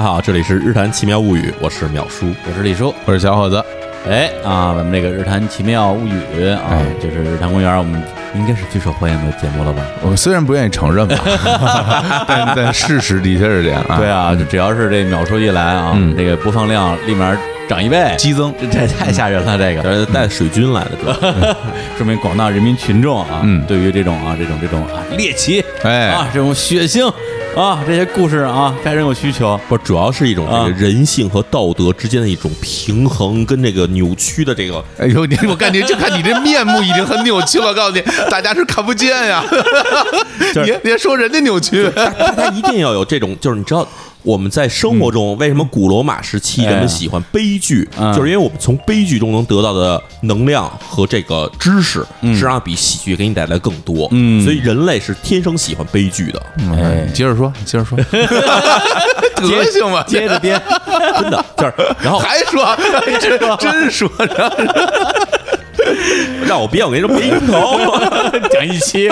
好，这里是日谈奇妙物语，我是淼叔。我是李叔，我是小伙子，哎啊，咱们这个日谈奇妙物语啊，哎。就是日坛公园，我们应该是最受欢迎的节目了吧？我虽然不愿意承认吧，但但事实的确是这样啊。对啊，就只要是这秒叔一来啊，嗯。这个播放量立马涨一倍，激增，这 这太吓人了，这个。带水军来的，主要说明广大人民群众啊，嗯。对于这种啊这种这种啊猎奇哎啊这种血腥啊这些故事啊，该人有需求。不主要是一种这啊个人性和道德之间的一种平衡跟这个扭曲的这个。哎呦，你我感觉就看你这面目已经很扭曲了，我告诉你，大家是看不见呀。别别说人家扭曲，他他一定要有这种，就是你知道我们在生活中为什么古罗马时期人们喜欢悲剧，嗯。就是因为我们从悲剧中能得到的能量和这个知识，实际上比喜剧给你带来更多。嗯。所以人类是天生喜欢悲剧的，哎你接着说，接着说，德行吧，接着编，真的就是。然后还说，真说真说，让我编，我跟你说编头。讲一期。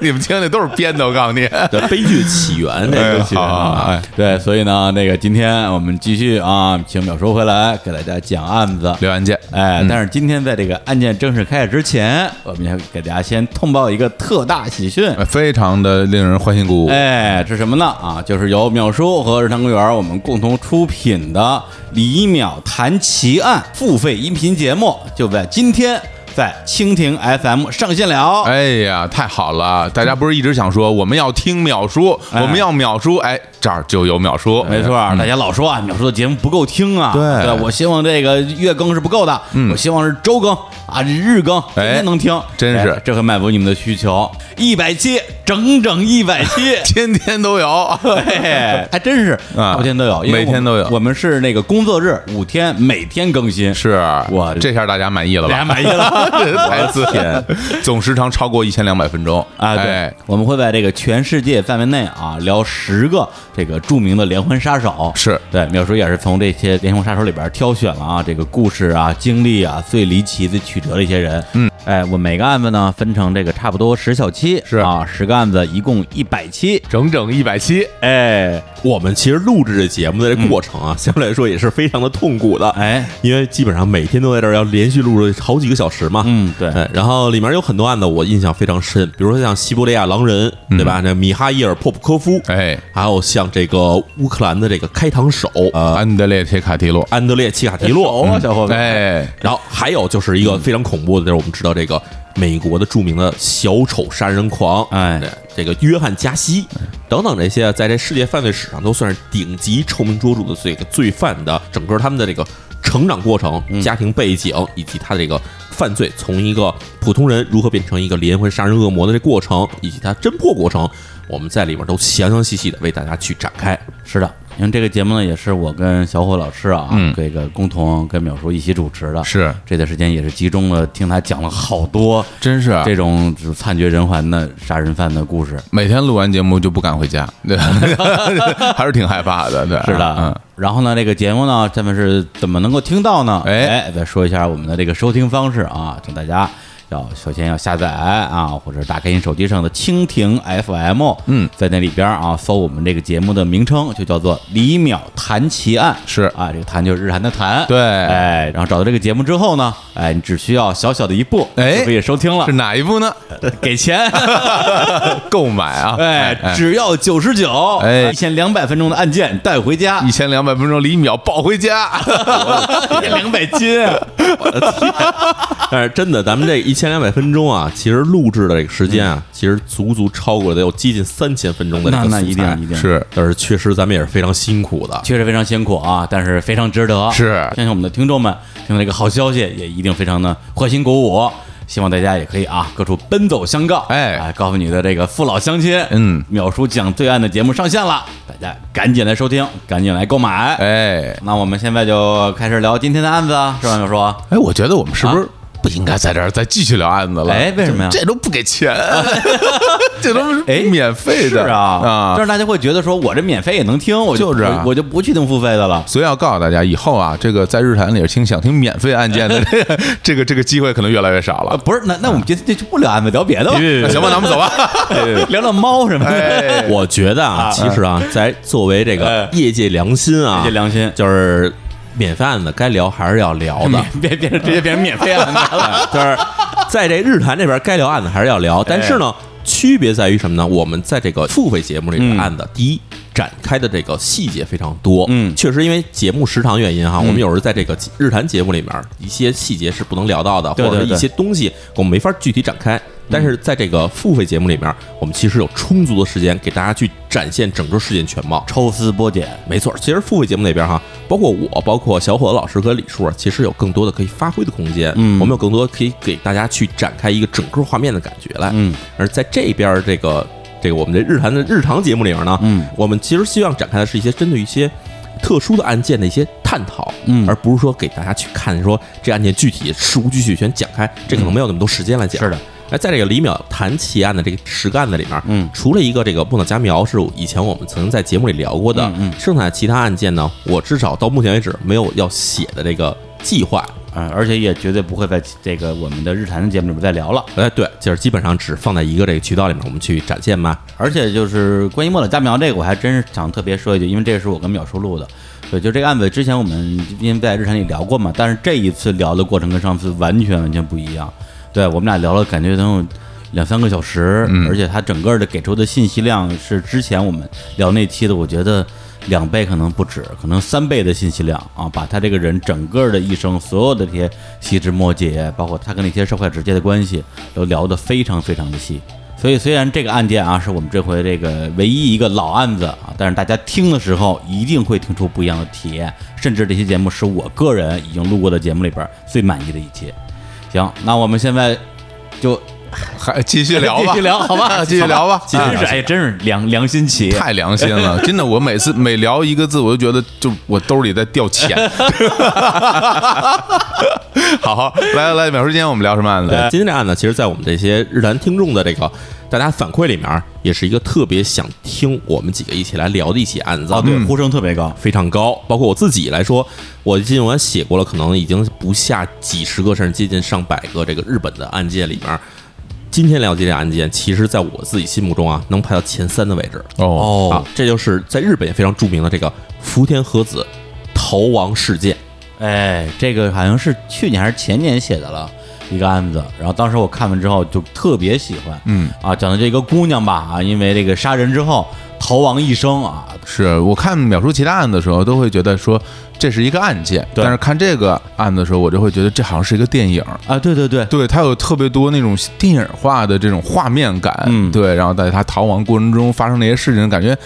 你们听的都是编的，我告诉你。对悲剧起源这哎个，好好好哎对，所以呢，那个今天我们继续啊，请淼叔回来给大家讲案子。留案件，哎，但是今天在这个案件正式开始之前，我们要给大家先通报一个特大喜讯。呃非常的令人欢欣鼓舞。哎，是什么呢？啊，就是由淼叔和日坛公园我们共同出品的《李淼谈奇案》付费音频节目，就在今天在蜻蜓 FM 上线了。哎呀，太好了！大家不是一直想说我们要听秒叔，哎我们要秒叔，哎，这儿就有秒叔，没错，大家老说啊，秒叔的节目不够听啊。对我希望这个月更是不够的，我希望是周更啊，日更，天哎天能听，真是哎这可满足你们的需求。一百期，整整一百期。天天都有。哎，还真是啊大不天都有，每天都有我们是那个工作日五天，每天更新，是我这下大家满意了吧？大家满意了。台词天总时长超过一千两百分钟啊，对哎，我们会在这个全世界范围内啊聊十个这个著名的连环杀手。是对，苗叔也是从这些连环杀手里边挑选了啊这个故事啊、经历啊最离奇、最曲折的一些人。嗯，哎，我每个案子呢分成这个差不多十小期，是啊，十个案子一共一百期。整整一百期。哎我们其实录制这节目的这过程啊，相对来说也是非常的痛苦的，哎，因为基本上每天都在这儿要连续录好几个小时嘛。嗯，对，哎，然后里面有很多案子我印象非常深，比如说像西伯利亚狼人，对吧？那米哈伊尔·波普科夫，哎，还有像这个乌克兰的这个开膛手，呃，安德烈·切卡提洛，安德烈·切卡提洛熟啊，小伙子。哎，然后还有就是一个非常恐怖的，就是我们知道这个美国的著名的小丑杀人狂，哎，这个约翰加西等等这些，在这世界犯罪史上都算是顶级臭名卓著的这个罪犯的整个他们的这个成长过程、家庭背景以及他这个犯罪从一个普通人如何变成一个连环杀人恶魔的这过程，以及他侦破过程，我们在里面都详详细细的为大家去展开。是的，因为这个节目呢，也是我跟小伙老师啊，嗯这个共同跟淼叔一起主持的。是这段时间也是集中了听他讲了好多真是啊这种就是惨绝人寰的杀人犯的故事。每天录完节目就不敢回家，对，还是挺害怕的，对，是的，嗯，然后呢，这个节目呢，咱们是怎么能够听到呢？哎哎，再说一下我们的这个收听方式啊，请大家要首先要下载啊，或者打开你手机上的蜻蜓 FM，嗯，在那里边啊搜我们这个节目的名称，就叫做《李淼谈奇案》，是。啊，这个谈就是日韩的谈，对。哎，然后找到这个节目之后呢，哎，你只需要小小的一步，哎。就可以收听了。是，哪一步呢？给钱。购买啊，哎，只要九十九，哎。一千两百分钟的案件带回家。一，千两百分钟李淼抱回家，两百斤，但是真的，咱们这一千两百分钟啊，其实录制的这个时间啊，其实足足超过了得有接近三千分钟的这那那一定一定是但是确实咱们也是非常辛苦的。确实非常辛苦啊，但是非常值得。是相信我们的听众们听到这个好消息，也一定非常的欢欣鼓舞。希望大家也可以啊，各处奔走相告，哎哎，告诉你的这个父老乡亲，嗯淼叔讲对岸的节目上线了，大家赶紧来收听，赶紧来购买。哎那我们现在就开始聊今天的案子啊，是吧，淼叔？哎，我觉得我们是不是啊不应该在这儿再继续聊案子了。哎为什么呀这都不给钱，这都是哎免费的是啊啊这！样大家会觉得说我这免费也能听，我就是啊我我就不去听付费的了。所以要告诉大家，以后啊，这个在日坛里听想听免费案件的 这个这个这个机会可能越来越少啊，了。不是，那那我们今天就不聊案子，聊别的吧，那行吧，那我们走吧。聊聊猫什么的。哎，我觉得啊，其实啊，在作为这个哎业界良心啊，业界良心就是免费案子该聊还是要聊的，别别直接变成免费案子了。就是在这日坛这边该聊案子还是要聊，但是呢，区别在于什么呢？我们在这个付费节目里嗯的案子，第一展开的这个细节非常多，嗯。确实因为节目时长原因哈，我们有时候在这个日坛节目里面一些细节是不能聊到的，或者一些东西我们没法具体展开。但是在这个付费节目里面，我们其实有充足的时间给大家去展现整个事件全貌。抽丝剥茧，没错，其实付费节目那边哈，包括我，包括小伙子老师和李叔，啊其实有更多的可以发挥的空间。嗯我们有更多可以给大家去展开一个整个画面的感觉来。嗯，而在这边儿这个这个我们的日坛的日常节目里面呢，嗯，我们其实希望展开的是一些针对一些特殊的案件的一些探讨，嗯而不是说给大家去看说这案件具体事无巨细全讲开，这可能没有那么多时间来讲。是的。那在这个李淼谈奇案的这个十个案子里面，嗯除了一个这个木岛佳苗是以前我们曾经在节目里聊过的，嗯嗯剩下的其他案件呢，我至少到目前为止没有要写的这个计划。啊，而且也绝对不会在这个我们的日坛的节目里面再聊了。哎，对，就是基本上只放在一个这个渠道里面，我们去展现嘛。而且就是关于莫老佳苗这个，我还真是想特别说一句，因为这是我跟淼叔录的。对，就这个案子之前我们因为在日坛里聊过嘛，但是这一次聊的过程跟上次完全完全不一样。对我们俩聊了，感觉能有两三个小时，嗯而且他整个的给出的信息量是之前我们聊那期的，我觉得两倍可能不止，可能三倍的信息量啊，把他这个人整个的一生所有的这些细枝末节，包括他跟那些社会直接的关系，都聊得非常非常的细。所以虽然这个案件啊是我们这回这个唯一一个老案子啊，但是大家听的时候一定会听出不一样的体验，甚至这期节目是我个人已经录过的节目里边最满意的一期。行，那我们现在就还继续聊吧，继续聊好吧 继续聊吧，真是哎，真是良良心企业，太良心了，真的，我每次每聊一个字，我就觉得就我兜里在掉钱。好好，来来来，淼叔，今天我们聊什么案子？今天这案子，其实，在我们这些日坛听众的这个大家反馈里面，也是一个特别想听我们几个一起来聊的一起案子。啊，对，呼声特别高，非常高。包括我自己来说，我尽管写过了，可能已经不下几十个，甚至接近上百个这个日本的案件里面，今天了解这个案件，其实在我自己心目中啊，能排到前三的位置。哦，啊，这就是在日本也非常著名的这个福田和子逃亡事件。哎，这个好像是去年还是前年写的了一个案子，然后当时我看完之后就特别喜欢，嗯啊，讲的这个姑娘吧，啊，因为这个杀人之后逃亡一生啊，是我看秒叔其他案子的时候，都会觉得说这是一个案件，但是看这个案子的时候，我就会觉得这好像是一个电影。啊，对对对，对，它有特别多那种电影化的这种画面感，嗯。对，然后在他逃亡过程中发生那些事情，感觉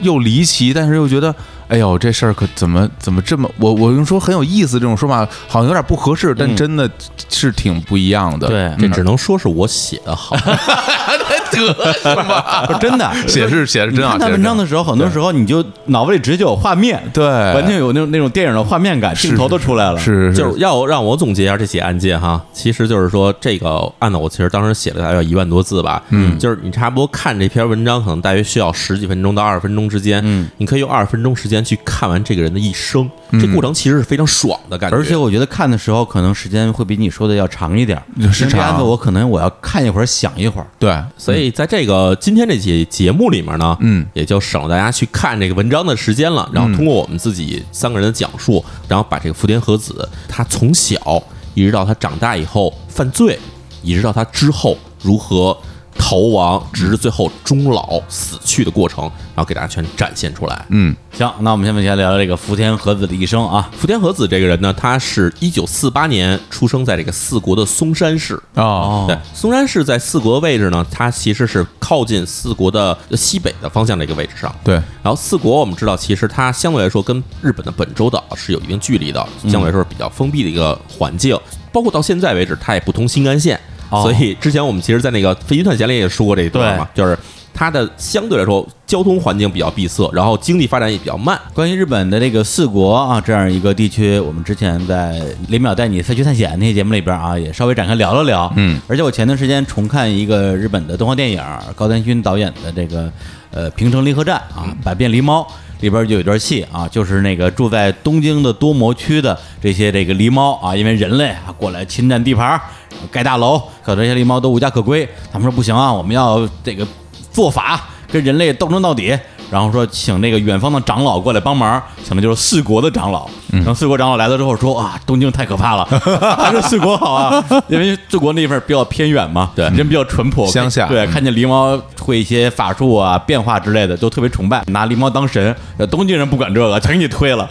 又离奇，但是又觉得，哎呦，这事儿可怎么怎么这么，我我用说很有意思这种说法，好像有点不合适，但嗯。真的是挺不一样的。对这只能说是我写的好，不是真的，写是写是真好，看他写得真好文章的时候，很多时候你就脑子里直接就有画面，对，完全有那种那种电影的画面感，镜头都出来了，是是就是要让我总结一下这起案件哈，其实就是说这个案子我其实当时写了大概有一万多字吧，嗯，就是你差不多看这篇文章可能大约需要十几分钟到二十分钟之间，嗯，你可以用二十分钟时间去看完这个人的一生，这过程其实是非常爽的感觉，而且我觉得看的时候可能时间会比你说的要长一点，是长。因为这案子我可能我要看一会儿想一会儿，对，所以在这个今天这期节目里面呢，嗯，也就省了大家去看这个文章的时间了。然后通过我们自己三个人的讲述，然后把这个福田和子他从小一直到他长大以后犯罪，一直到他之后如何逃亡，直至最后终老死去的过程，然后给大家全展现出来。嗯行，那我们现在先聊聊这个福田和子的一生啊，福田和子这个人呢，他是一九四八年出生在这个四国的松山市。哦，对，松山市在四国的位置呢，它其实是靠近四国的西北的方向的一个位置上。对，然后四国我们知道，其实它相对来说跟日本的本州岛是有一定距离的，相对来说是比较封闭的一个环境。包括到现在为止，它也不通新干线，哦所以之前我们其实，在那个飞行探险里也说过这一段嘛，就是它的相对来说交通环境比较闭塞，然后经济发展也比较慢。关于日本的这个四国啊这样一个地区，我们之前在林淼带你赛区探险那些节目里边啊，也稍微展开聊了聊。嗯，而且我前段时间重看一个日本的动画电影，高田勋导演的这个呃《平成离合战》啊，《百变狸猫》。里边就有段戏啊，就是那个住在东京的多摩区的这些这个狸猫啊，因为人类啊过来侵占地盘、盖大楼，可这些狸猫都无家可归。他们说不行啊，我们要这个做法跟人类斗争到底。然后说请那个远方的长老过来帮忙，请的就是四国的长老。然后四国长老来了之后说啊，东京太可怕了，还是四国好啊，因为四国那地方比较偏远嘛，对。人比较淳朴，乡下。对，嗯。看见狸猫会一些法术啊、变化之类的，都特别崇拜，拿狸猫当神。呃东京人不管这个，全给你推了。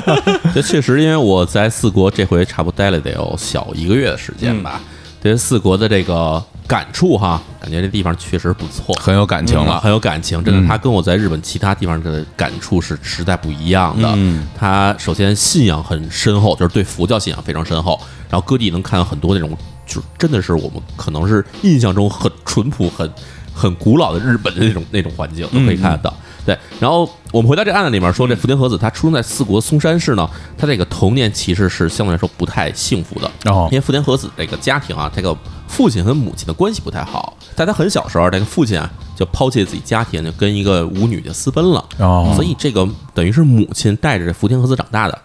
这确实，因为我在四国这回差不多待了得有小一个月的时间吧，对四国的这个感触哈，感觉这地方确实不错，很有感情了。很有感情，真的，他跟我在日本其他地方的感触是实在不一样的。嗯他首先信仰很深厚，就是对佛教信仰非常深厚，然后各地能看到很多那种，就是真的是我们可能是印象中很淳朴、很很古老的日本的那种 那种环境都可以看得到。对，然后我们回到这案子里面说，这福田和子他出生在四国松山市呢，他这个童年其实是相对来说不太幸福的。哦因为福田和子这个家庭啊，这个父亲和母亲的关系不太好，在他很小时候，这个父亲啊就抛弃了自己家庭，就跟一个舞女就私奔了。哦所以这个等于是母亲带着福田和子长大的。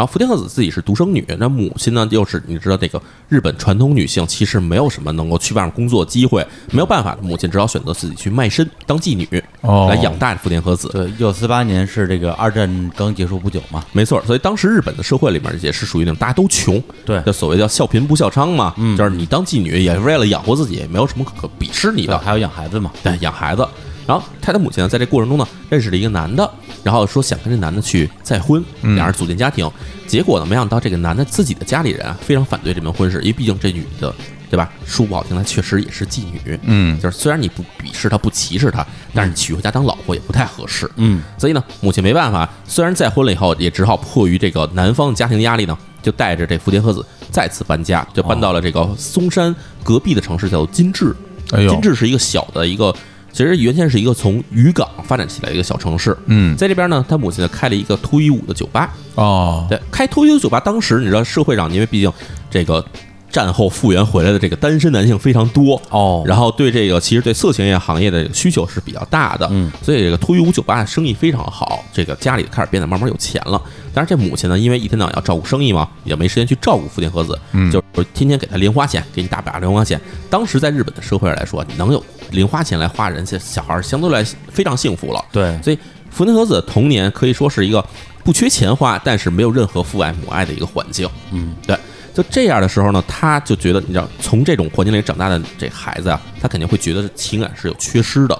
然后福田和子自己是独生女，那母亲呢又是你知道这个日本传统女性其实没有什么能够去外面工作机会，没有办法，母亲只好选择自己去卖身当妓女，哦来养大福田和子。对，一九四八年是这个二战刚结束不久嘛，没错，所以当时日本的社会里面也是属于那种大家都穷，对就所谓叫笑贫不笑娼嘛，嗯，就是你当妓女也是为了养活自己，也没有什么可鄙视你的，还有养孩子嘛。对，养孩子。然后他的母亲呢，在这过程中呢，认识了一个男的，然后说想跟这男的去再婚，两人组建家庭。结果呢，没想到这个男的自己的家里人啊，非常反对这门婚事，因为毕竟这女的，对吧？说不好听，她确实也是妓女。嗯就是虽然你不鄙视她、不歧视她，但是你娶回家当老婆也不太合适。嗯，所以呢，母亲没办法，虽然再婚了以后，也只好迫于这个男方家庭的压力呢，就带着这福田和子再次搬家，就搬到了这个松山隔壁的城市，叫做金治。哎呦金治是一个小的一个，其实原先是一个从渔港发展起来的一个小城市。嗯在这边呢，他母亲呢开了一个脱衣舞的酒吧。哦对，开脱衣舞酒吧，当时你知道社会上，因为毕竟这个战后复原回来的这个单身男性非常多哦然后对这个其实对色情业行业的需求是比较大的，嗯，所以这个脱衣舞酒吧生意非常好，这个家里开始变得慢慢有钱了。但是这母亲呢，因为一天到晚要照顾生意嘛，也没时间去照顾福田和子，嗯就是天天给他零花钱，给你大把零花钱。当时在日本的社会来说，你能有零花钱来花，人家小孩儿相对来非常幸福了。对，所以福田和子的童年可以说是一个不缺钱花，但是没有任何父爱母爱的一个环境。嗯，对，就这样的时候呢，他就觉得，你知道，从这种环境里长大的这孩子啊，他肯定会觉得情感是有缺失的，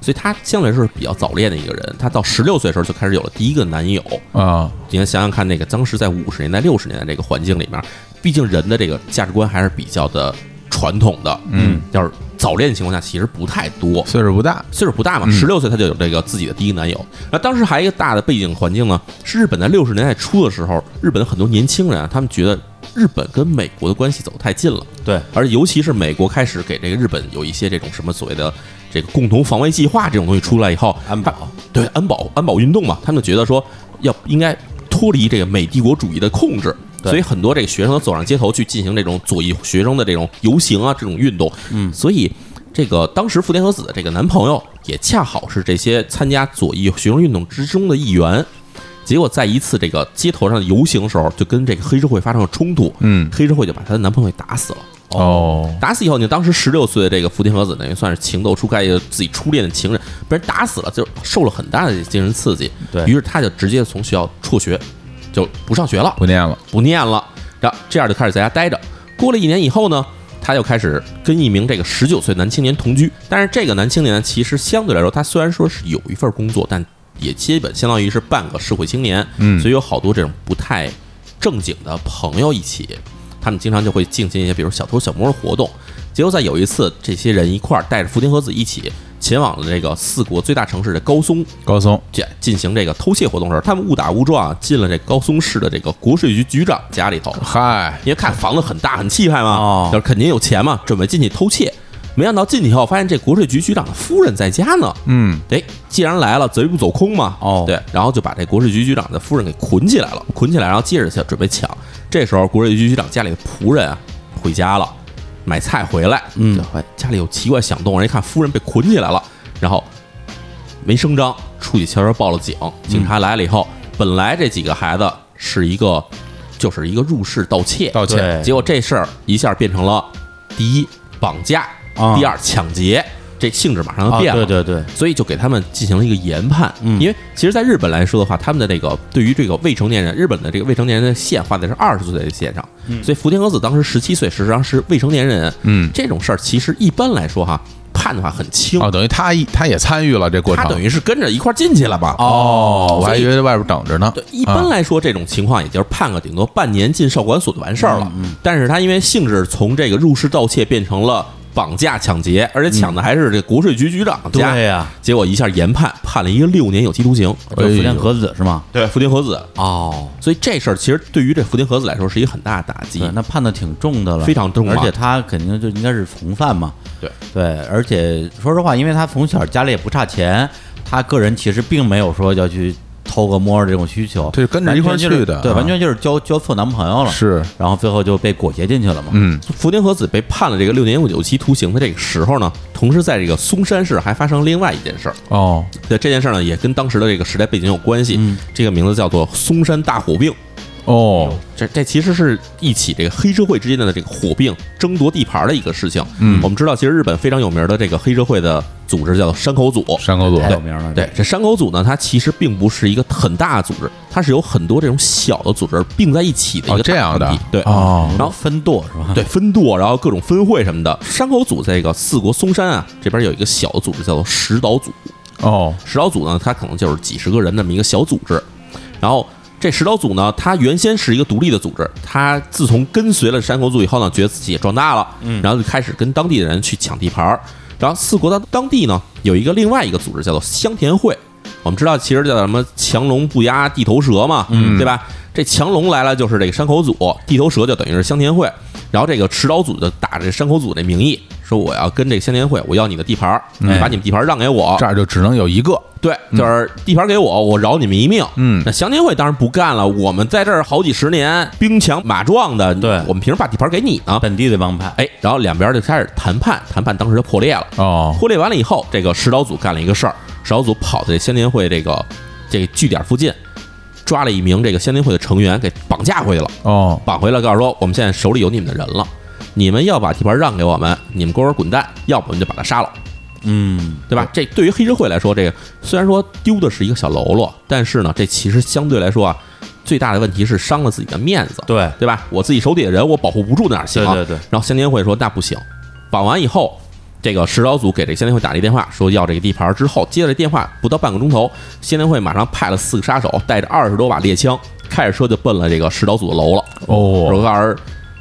所以他相对来说是比较早恋的一个人。他到十六岁的时候就开始有了第一个男友。啊你看，想想看，那个当时在五十年代、六十年代这个环境里面，毕竟人的这个价值观还是比较的传统的。嗯，要是早恋的情况下，其实不太多。岁数不大，岁数不大嘛，十六岁他就有这个自己的第一个男友。那当时还有一个大的背景环境呢，是日本在六十年代初的时候，日本的很多年轻人啊，他们觉得日本跟美国的关系走得太近了，对，而尤其是美国开始给这个日本有一些这种什么所谓的这个共同防卫计划这种东西出来以后，安保，对安保安保运动嘛，他们觉得说要应该脱离这个美帝国主义的控制。对所以很多这个学生都走上街头去进行这种左翼学生的这种游行啊，这种运动。嗯所以这个当时福田和子的这个男朋友也恰好是这些参加左翼学生运动之中的一员。结果在一次这个街头上的游行的时候，就跟这个黑社会发生了冲突。嗯黑社会就把她的男朋友给打死了。哦打死以后，你当时十六岁的这个福田和子等于算是情窦初开，自己初恋的情人被人打死了，就受了很大的精神刺激。对于是他就直接从学校辍学，就不上学了，不念了，不念了，然后这样就开始在家待着。过了一年以后呢，他又开始跟一名这个十九岁男青年同居。但是这个男青年呢，其实相对来说，他虽然说是有一份工作，但也基本相当于是半个社会青年，嗯所以有好多这种不太正经的朋友一起，他们经常就会进行一些比如小偷小摸的活动。结果在有一次，这些人一块儿带着福田和子一起前往了这个四国最大城市的高松，高松进进行这个偷窃活动的时候，他们误打误撞啊进了这高松市的这个国税局局长家里头，嗨，因为看房子很大很气派嘛，哦就是肯定有钱嘛，准备进去偷窃。没想到进去以后，发现这国税局局长的夫人在家呢。嗯，哎，既然来了，贼不走空嘛。哦对，然后就把这国税局局长的夫人给捆起来了，捆起来，然后接着就准备抢。这时候，国税局局长家里的仆人啊回家了，买菜回来，嗯家里有奇怪响动，人一看夫人被捆起来了，然后没声张，出去悄悄报了警。警察来了以后，本来这几个孩子是一个，就是一个入室盗窃，盗窃结果这事儿一下变成了第一绑架，啊第二抢劫，这性质马上就啊，变了。对对对，所以就给他们进行了一个研判。嗯因为其实，在日本来说的话，他们的这个对于这个未成年人，日本的这个未成年人的线画的是二十岁的线上，所以福田和子当时十七岁，实际上是未成年人。嗯这种事儿其实一般来说哈，判的话很轻。哦，等于他一他也参与了这过程，他等于是跟着一块儿进去了吧？哦，我还以以为在外边等着呢。对，一般来说这种情况也就是判个顶多半年进少管所就完事儿了。嗯但是他因为性质从这个入室盗窃变成了绑架抢劫，而且抢的还是这国税局局长家，对呀，结果一下研判判了一个六年有期徒刑。就福田和子是吗？对，福田和子。哦，所以这事儿其实对于这福田和子来说是一个很大的打击，。那判的挺重的了，非常重啊而且他肯定就应该是从犯嘛。对对，而且说实话，因为他从小家里也不差钱，他个人其实并没有说要去偷个摸儿这种需求，对跟着一块去的对完全就是交交错男朋友了，是，然后最后就被裹挟进去了嘛。嗯，福田和子被判了这个六年有期徒刑的这个时候呢，同时在这个松山市还发生另外一件事儿。哦，对这件事儿呢，也跟当时的这个时代背景有关系。嗯这个名字叫做松山大火并。哦，这这其实是一起这个黑社会之间的这个火并争夺地盘的一个事情。嗯我们知道，其实日本非常有名的这个黑社会的组织叫做山口组。山口组，太有名了，对，这山口组呢，它其实并不是一个很大的组织，它是有很多这种小的组织并在一起的一哦个大这样的对，哦，然后分舵是吧？对，分舵，然后各种分会什么的。山口组这个四国松山啊，这边有一个小的组织叫做石岛组。哦，石岛组呢，它可能就是几十个人那么一个小组织。然后这石岛组呢，它原先是一个独立的组织，它自从跟随了山口组以后呢，觉得自己也壮大了，嗯，然后就开始跟当地的人去抢地盘儿。然后四国的当地呢，有一个另外一个组织叫做香田会。我们知道，其实叫什么强龙不压地头蛇嘛，嗯对吧？这强龙来了就是这个山口组，地头蛇就等于是香田会。然后这个石岛组就打着山口组的名义说，我要跟这个香田会，我要你的地盘儿，嗯把你们地盘儿让给我。这儿就只能有一个，对，就是地盘给我，我饶你们一命。嗯那祥田会当然不干了，我们在这儿好几十年，兵强马壮的，对我们凭什么把地盘给你呢？本地的帮派，哎，然后两边就开始谈判，谈判当时就破裂了。哦，破裂完了以后，这个石岛组干了一个事儿，石岛组跑到这香田会这个这个据点附近，抓了一名这个香田会的成员给绑架回去了。哦，绑回来告诉说，我们现在手里有你们的人了，你们要把地盘让给我们，你们给我滚蛋，要不我们就把他杀了。嗯，对吧？这对于黑社会来说，这个虽然说丢的是一个小喽啰，但是呢，这其实相对来说啊，最大的问题是伤了自己的面子，对对吧？我自己手底下人我保护不住哪行？对对对然后香田会说那不行，绑完以后，这个石岛组给这个香田会打了一电话，说要这个地盘之后，接了这电话不到半个钟头，香田会马上派了四个杀手，带着二十多把猎枪，开着车就奔了这个石岛组的楼了。哦，我告诉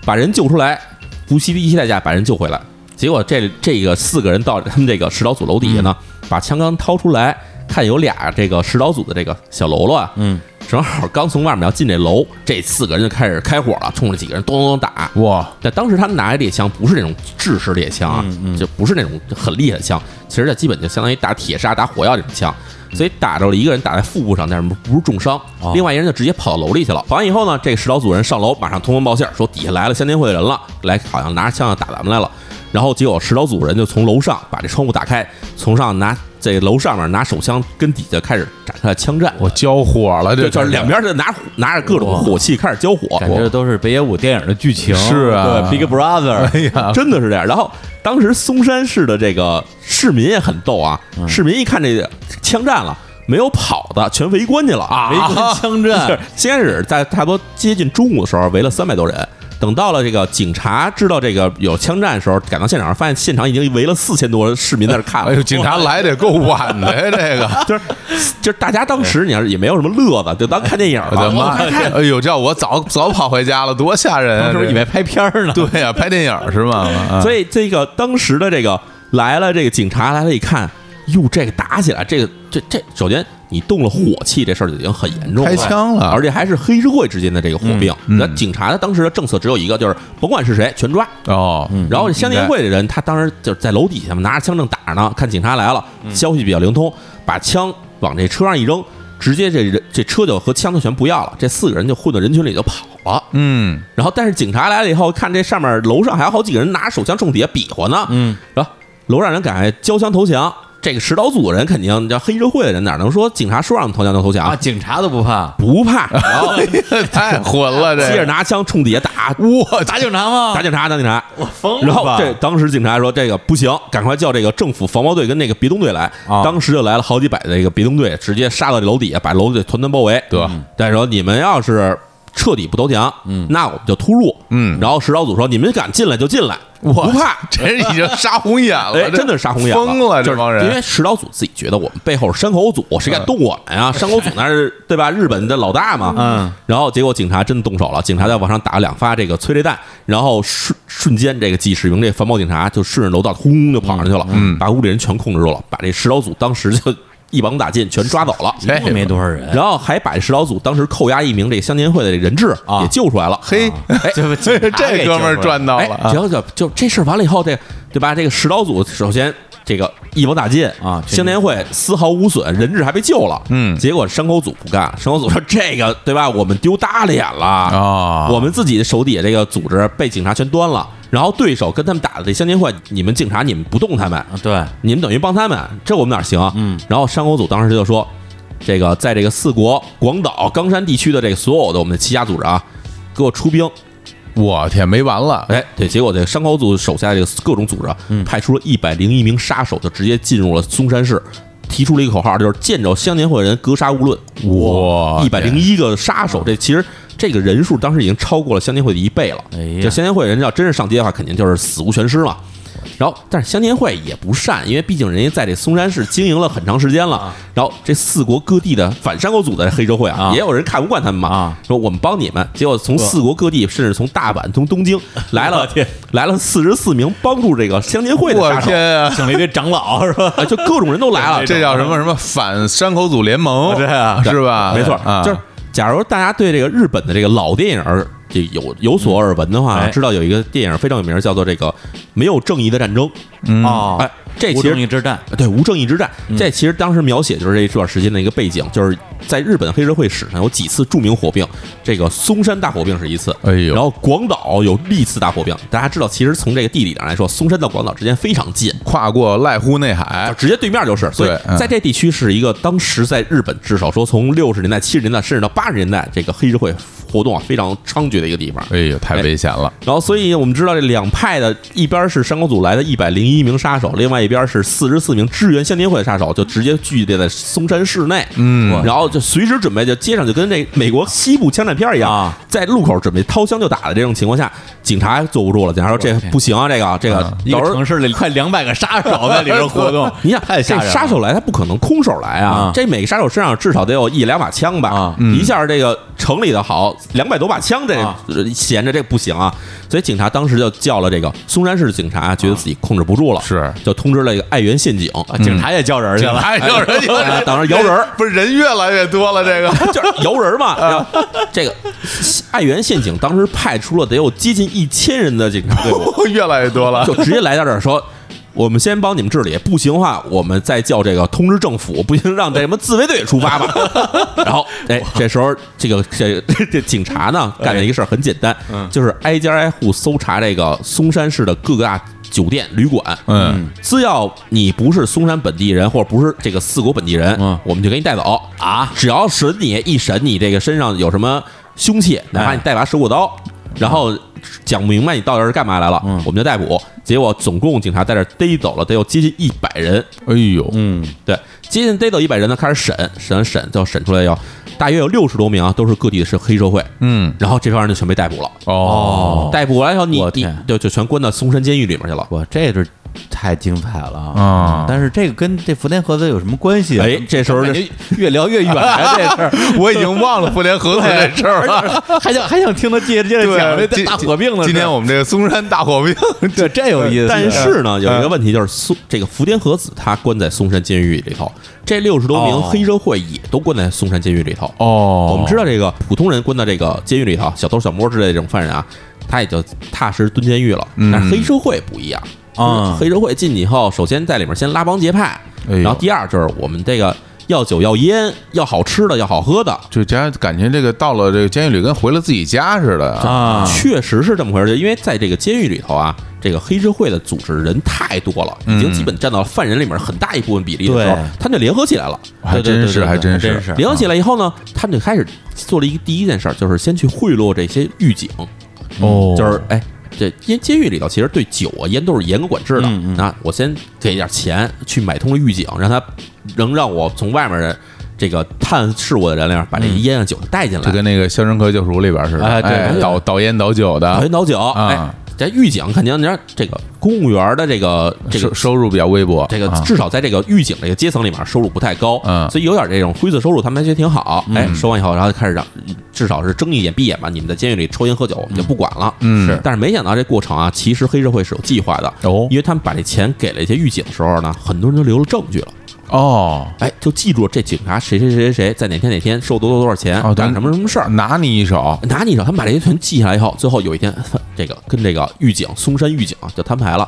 把人救出来，不惜一切代价把人救回来。结果这这个四个人到他们这个石岛组楼底下呢，把枪刚掏出来，看有俩这个石岛组的这个小喽啰啊，嗯，正好刚从外面要进这楼，这四个人就开始开火了，冲着几个人咚咚咚打。哇，但当时他们拿的猎枪不是那种制式猎枪啊，就不是那种很厉害的枪，其实这基本就相当于打铁砂、打火药这种枪。所以打着了一个人打在腹部上，但是不是重伤，哦另外一人就直接跑到楼里去了。跑完以后呢，这个石岛组人上楼，马上通风报信，说底下来了香天会的人了，来好像拿着枪要打咱们来了。然后结果石岛组人就从楼上把这窗户打开，从上拿这楼上面拿手枪跟底下开始展开了枪战。我交火了，这就就是两边就拿拿着各种火器开始交火，感觉都是北野武电影的剧情，是啊。对，Big Brother，哎呀，真的是这样。然后当时松山市的这个市民也很逗啊，市民一看这个枪战了，没有跑的，全围观去了。啊。围观枪是战，先开始在差不多接近中午的时候围了三百多人，等到了这个警察知道这个有枪战的时候，赶到现场发现现场已经围了四千多市民在那看了。哎呦，警察来得够晚的呀，这个。就是就是大家当时你要是也没有什么乐子，就当看电影了。妈呀！哎呦，这我早早跑回家了，多吓人 啊！当时以为拍片儿呢，对呀，拍电影是吗？啊所以这个当时的这个来了，这个警察来了，一看，哟，这个打起来，这个这这，首先你动了火器，这事儿就已经很严重了，开枪了而且还是黑社会之间的这个火并。嗯那警察的当时的政策只有一个，就是甭管是谁全抓。哦，然后这香烟会的人，他当时就是在楼底下嘛，拿着枪正打着呢，看警察来了，消息比较灵通，把枪往这车上一扔，直接这人这车就和枪就全不要了，这四个人就混到人群里就跑了。嗯，然后但是警察来了以后，看这上面楼上还有好几个人拿手枪冲底下比划呢，嗯，然后楼上人赶快交枪投降。这个石岛组的人肯定叫黑社会的人，哪能说警察说让投降就投降？啊，警察都不怕，不怕，然后 太混了，这接着拿枪冲底下打，哇打警察吗？打警察，打警察。我疯了然后吧这当时警察说这个不行，赶快叫这个政府防暴队跟那个别动队来。啊当时就来了好几百的这个别动队，直接杀到这楼底下，把楼底团团包围。得但是说你们要是彻底不投降，嗯那我们就突入。嗯然后石岛组说你们敢进来就进来，我不怕。这已经杀红眼了，哎，真的是杀红眼了疯了，这帮人，因为石岛组自己觉得我们背后是山口组，谁敢动我们呀？山口组那是对吧？日本的老大嘛。嗯。然后结果警察真的动手了，警察在往上打了两发这个催泪弹，然后瞬瞬间这个几十名这防暴警察就顺着楼道轰就跑上去了，嗯把屋里人全控制住了，把这石岛组当时就一网打尽，全抓走了。一共没多少人，然后还把石老祖当时扣押一名这个香烟会的人质啊也救出来了。嘿，哎，这哥们儿赚到了，，只要就就这事儿完了以后，这对吧？这个石老祖首先这个一网打尽啊香烟会丝毫无损，人质还被救了。嗯。结果山口组不干，山口组说这个对吧？我们丢大脸了。啊。我们自己的手底下这个组织被警察全端了，然后对手跟他们打的这香烟会，你们警察你们不动他们，啊，对，你们等于帮他们，这我们哪行？嗯，然后山口组当时就说，这个在这个四国、广岛、冈山地区的这个所有的我们的七家组织啊，给我出兵。我天，没完了，哎，对，结果这个山口组手下这个各种组织啊，派出了一百零一名杀手，就直接进入了松山市，提出了一个口号，就是见着香年会人格杀勿论。哇一百零一个杀手，这其实这个人数当时已经超过了香年会的一倍了。这香年会人要真是上街的话，肯定就是死无全尸嘛。然后，但是香年会也不善，因为毕竟人家在这松山市经营了很长时间了。然后，这四国各地的反山口组的黑社会啊，啊也有人看不惯他们嘛，啊说我们帮你们。结果从四国各地，甚至从大阪、从东京 来了来了四十四名帮助这个香年会的我杀手，天啊！请了一堆长老是吧？啊就各种人都来了。这叫什么什么反山口组联盟？对啊是吧？没错，啊，就是假如大家对这个日本的这个老电影儿这有有所耳闻的话，哎。知道有一个电影非常有名，叫做这个《没有正义的战争》。嗯。哦哎，这无其实正义之战，对无正义之战，嗯。这其实当时描写就是这一段时间的一个背景，就是在日本黑社会史上有几次著名火并，这个松山大火并是一次，哎呦。然后广岛有历次大火并。大家知道，其实从这个地理上来说，松山到广岛之间非常近，跨过濑户内海，直接对面就是，所以在这地区是一个当时在日本至少说从六十年代、七十年代甚至到八十年代，这个黑社会活动啊非常猖獗的一个地方。哎呦，太危险了！然后，所以我们知道这两派的，一边是山口组来的一百零一名杀手，另外一边是四十四名支援香年会的杀手，就直接聚集在松山市内。嗯然后就随时准备，就街上就跟这美国西部枪战片一样，啊在路口准备掏枪就打的这种情况下，警察坐不住了，警察说这不行啊，这个这个嗯一个城市里快两百个杀手在里边活动，你想，这太吓人了杀手来，他不可能空手来啊！啊这每个杀手身上至少得有一两把枪吧？一下这个城里的好两百多把枪，这、闲着这不行啊！所以警察当时就叫了这个松山市警察，觉得自己控制不住了，是。就通知了一个爱媛县警，啊警察也叫人去了，警察也叫人去了。当时摇人。不是人越来越多了，这个。就是摇人嘛，这个爱媛县警当时派出了得有接近一千人的警察队伍，越来越多了就直接来到这儿说。我们先帮你们治理，不行的话，我们再叫这个通知政府，不行让这什么自卫队出发吧。然后，哎，这时候这个这这警察呢干的一个事儿很简单，就是挨家挨户搜查这个松山市的各个大酒店、旅馆。嗯，只要你不是松山本地人，或者不是这个四国本地人，嗯我们就给你带走啊。只要审你一审你这个身上有什么凶器，哪怕你带把水果刀，然后讲不明白你到底是干嘛来了，嗯。我们就逮捕。结果总共警察在这儿逮走了得有接近一百人，哎呦，嗯，对，接近逮走一百人呢，开始审，审审就审出来要大约有六十多名啊，都是各地的是黑社会，嗯，然后这帮人就全被逮捕了。哦，逮捕完以后，你你就就全关到松山监狱里面去了。我这是太精彩了啊但是这个跟这福田和子有什么关系啊？哎这时候感觉越聊越远啊，这事儿。我已经忘了福田和子这事儿了。还想还想听他接着接着讲这今大火并呢。今天我们这个嵩山大火并，对这有意思。但是呢，有一嗯个问题就是松这个福田和子他关在松山监狱里头，这六十多名哦黑社会也都关在松山监狱里头。哦我们知道这个普通人关到这个监狱里头，小偷小摸之类的这种犯人啊，他也就踏实蹲监狱了。嗯但是黑社会不一样啊黑社会进去以后，首先在里面先拉帮结派，哎然后第二就是我们这个要酒要烟，要好吃的要好喝的。就家感觉这个到了这个监狱里，跟回了自己家似的。啊，确实是这么回事儿，因为在这个监狱里头啊，这个黑社会的组织人太多了，已经基本占到了犯人里面很大一部分比例的时候对，他们就联合起来了。还真是，还真是。联合起来以后呢，他们就开始做了一个第一件事儿，就是先去贿赂这些狱警，哦，就是哎。这监监狱里头其实对酒啊烟都是严格管制的。嗯嗯那我先给点钱去买通了狱警，让他能让我从外面的这个探视我的人里面把这烟啊酒带进来就。跟那个《肖申克救赎》里边似的，哎对倒倒烟倒酒的，倒烟，倒酒，啊哎，这狱警肯定，你看这个公务员的这个这个收收入比较微薄。这个啊至少在这个狱警这个阶层里面收入不太高，嗯所以有点这种灰色收入，他们还觉得挺好。哎，收完以后，然后就开始让，至少是睁一眼闭一眼吧，你们在监狱里抽烟喝酒，我们就不管了。嗯是，但是没想到这过程啊，其实黑社会是有计划的，哦因为他们把这钱给了一些狱警的时候呢，很多人都留了证据了。哦哎，就记住了这警察谁谁谁谁谁在哪天哪天收多多多少钱，哦，干什么什么事儿。拿你一手，拿你一手，他们把这些全记下来以后，最后有一天，这个跟这个狱警松山狱警啊就摊牌了，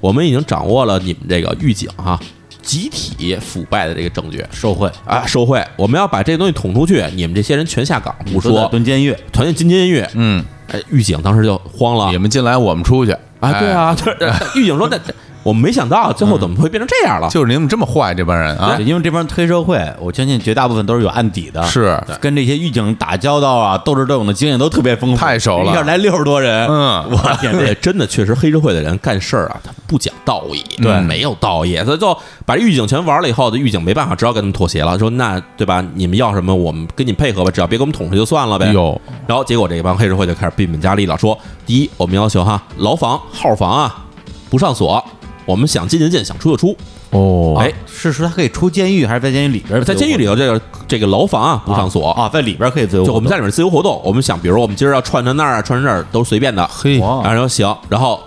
我们已经掌握了你们这个狱警哈、集体腐败的这个证据受贿。啊，受贿，我们要把这东西捅出去，你们这些人全下岗不说，蹲监狱，团进进监狱，嗯，哎，狱警当时就慌了。你们进来，我们出去。啊，对，啊，就是狱警说那这 我们没想到最后怎么会变成这样了。哎，就是你们这么坏，这帮人啊，因为这帮黑社会，我相信绝大部分都是有案底的，是。跟这些狱警打交道啊、斗智斗勇的经验都特别丰富，太熟了。一下来六十多人，嗯。我天，这对，真的确实黑社会的人干事儿啊，他不讲道义，对。没有道义，他就把狱警全玩了以后，这狱警没办法，只好跟他们妥协了，说那对吧？你们要什么，我们跟你配合吧，只要别给我们捅出去就算了呗。有然后结果这帮黑社会就开始变本加厉了，说第一，我们要求哈牢房号房啊不上锁，我们想进就进，想出就出。哦，哎哎，是说他可以出监狱，还是在监狱里边？在监狱里头这个这个牢房啊不上锁啊，在里边可以自由。就我们在里面自由活动。我们想，比如我们今儿要串到那儿啊，串成这儿都是随便的。嘿，哇然后行，然后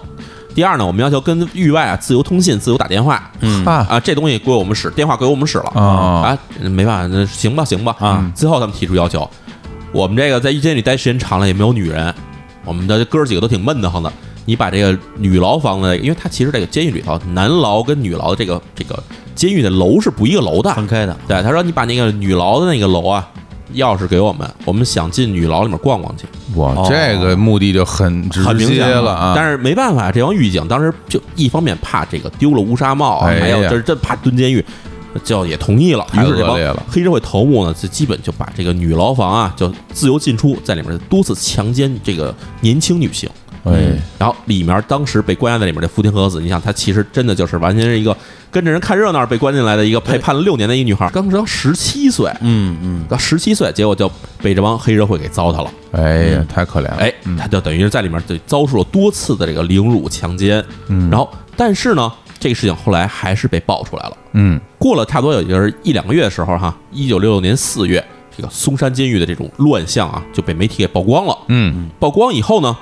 第二呢，我们要求跟狱外啊自由通信、自由打电话。嗯啊啊，这东西归我们使，电话归我们使了啊啊，没办法，那行吧，行吧啊。最后他们提出要求，我们这个在狱监里待时间长了，也没有女人，我们的哥儿几个都挺闷得慌的。你把这个女牢房的，因为它其实这个监狱里头，男牢跟女牢的这个这个监狱的楼是不一个楼的。分开的，对，他说你把那个女牢的那个楼啊，钥匙给我们，我们想进女牢里面逛逛去。哇，哦这个目的就很直很明接显了啊！但是没办法，这帮狱警当时就一方面怕这个丢了乌纱帽啊，哎呀还有这这怕蹲监狱，就也同意了。于是这帮劣了黑社会头目呢，就基本就把这个女牢房啊，就自由进出，在里面多次强奸这个年轻女性。哎，然后里面当时被关押在里面的福田和子，你想她其实真的就是完全是一个跟着人看热闹被关进来的一个被判了六年的一个女孩，刚刚十七岁，嗯嗯，刚十七岁，结果就被这帮黑社会给糟蹋了。哎呀，太可怜了！哎，他就等于是在里面就遭受了多次的这个凌辱、强奸，嗯然后但是呢，这个事情后来还是被爆出来了。嗯，过了差不多有就是一两个月的时候，哈，一九六六年四月，这个松山监狱的这种乱象啊，就被媒体给曝光了。嗯，曝光以后呢，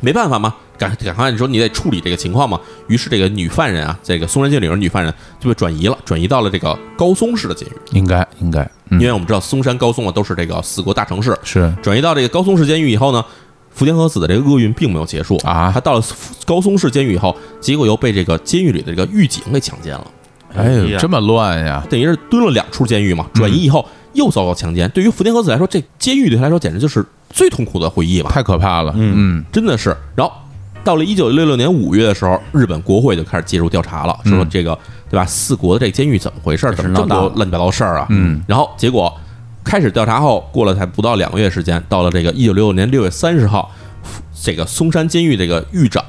没办法嘛，赶赶快你说你得处理这个情况嘛。于是这个女犯人啊，这个松山监狱里面女犯人就被转移了，转移到了这个高松市的监狱，应该应该，嗯。因为我们知道松山、高松啊都是这个四国大城市，是。转移到这个高松市监狱以后呢，福田和子的这个厄运并没有结束啊。他到了高松市监狱以后，结果又被这个监狱里的这个狱警给强奸了，哎呦，呀这么乱呀！等于是蹲了两处监狱嘛。转移以后又遭到强奸，对于福田和子来说，这监狱对他来说简直就是最痛苦的回忆吧，太可怕了，嗯嗯真的是。然后到了一九六六年五月的时候，日本国会就开始介入调查了，说嗯这个对吧？四国的这监狱怎么回事？怎么这么多乱七八糟事儿啊？嗯，然后结果开始调查后，过了才不到两个月时间，到了这个一九六六年六月三十号，这个松山监狱这个狱长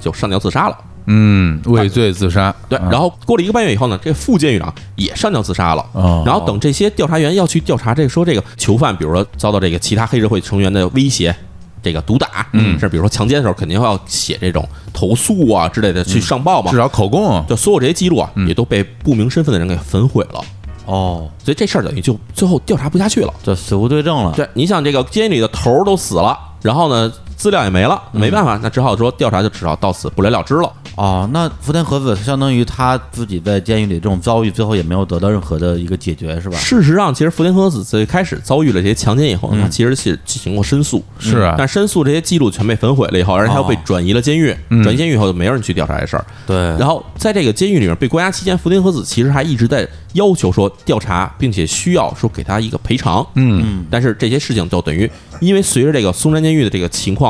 就上吊自杀了。嗯，畏罪自杀，对，啊然后过了一个半月以后呢，这副监狱长也上吊自杀了。哦然后等这些调查员要去调查这个说这个囚犯，比如说遭到这个其他黑社会成员的威胁，这个毒打，嗯是比如说强奸的时候，肯定要写这种投诉啊之类的去上报嘛至。少口供就所有这些记录啊，嗯也都被不明身份的人给焚毁了，哦，所以这事儿等于就最后调查不下去了。就死无对证了。对，你想这个监狱里的头儿都死了，然后呢资料也没了，没办法，那只好说调查就只好到此不了了之了。哦，那福田和子相当于他自己在监狱里这种遭遇，最后也没有得到任何的一个解决，是吧？事实上，其实福田和子最开始遭遇了这些强奸以后，嗯。他其实是进行过申诉，是啊。但申诉这些记录全被焚毁了以后，而且他又被哦转移了监狱，嗯。转移监狱以后就没有人去调查这事儿。对。然后在这个监狱里面被关押期间，福田和子其实还一直在要求说调查，并且需要说给他一个赔偿。嗯嗯，但是这些事情就等于因为随着这个松山监狱的这个情况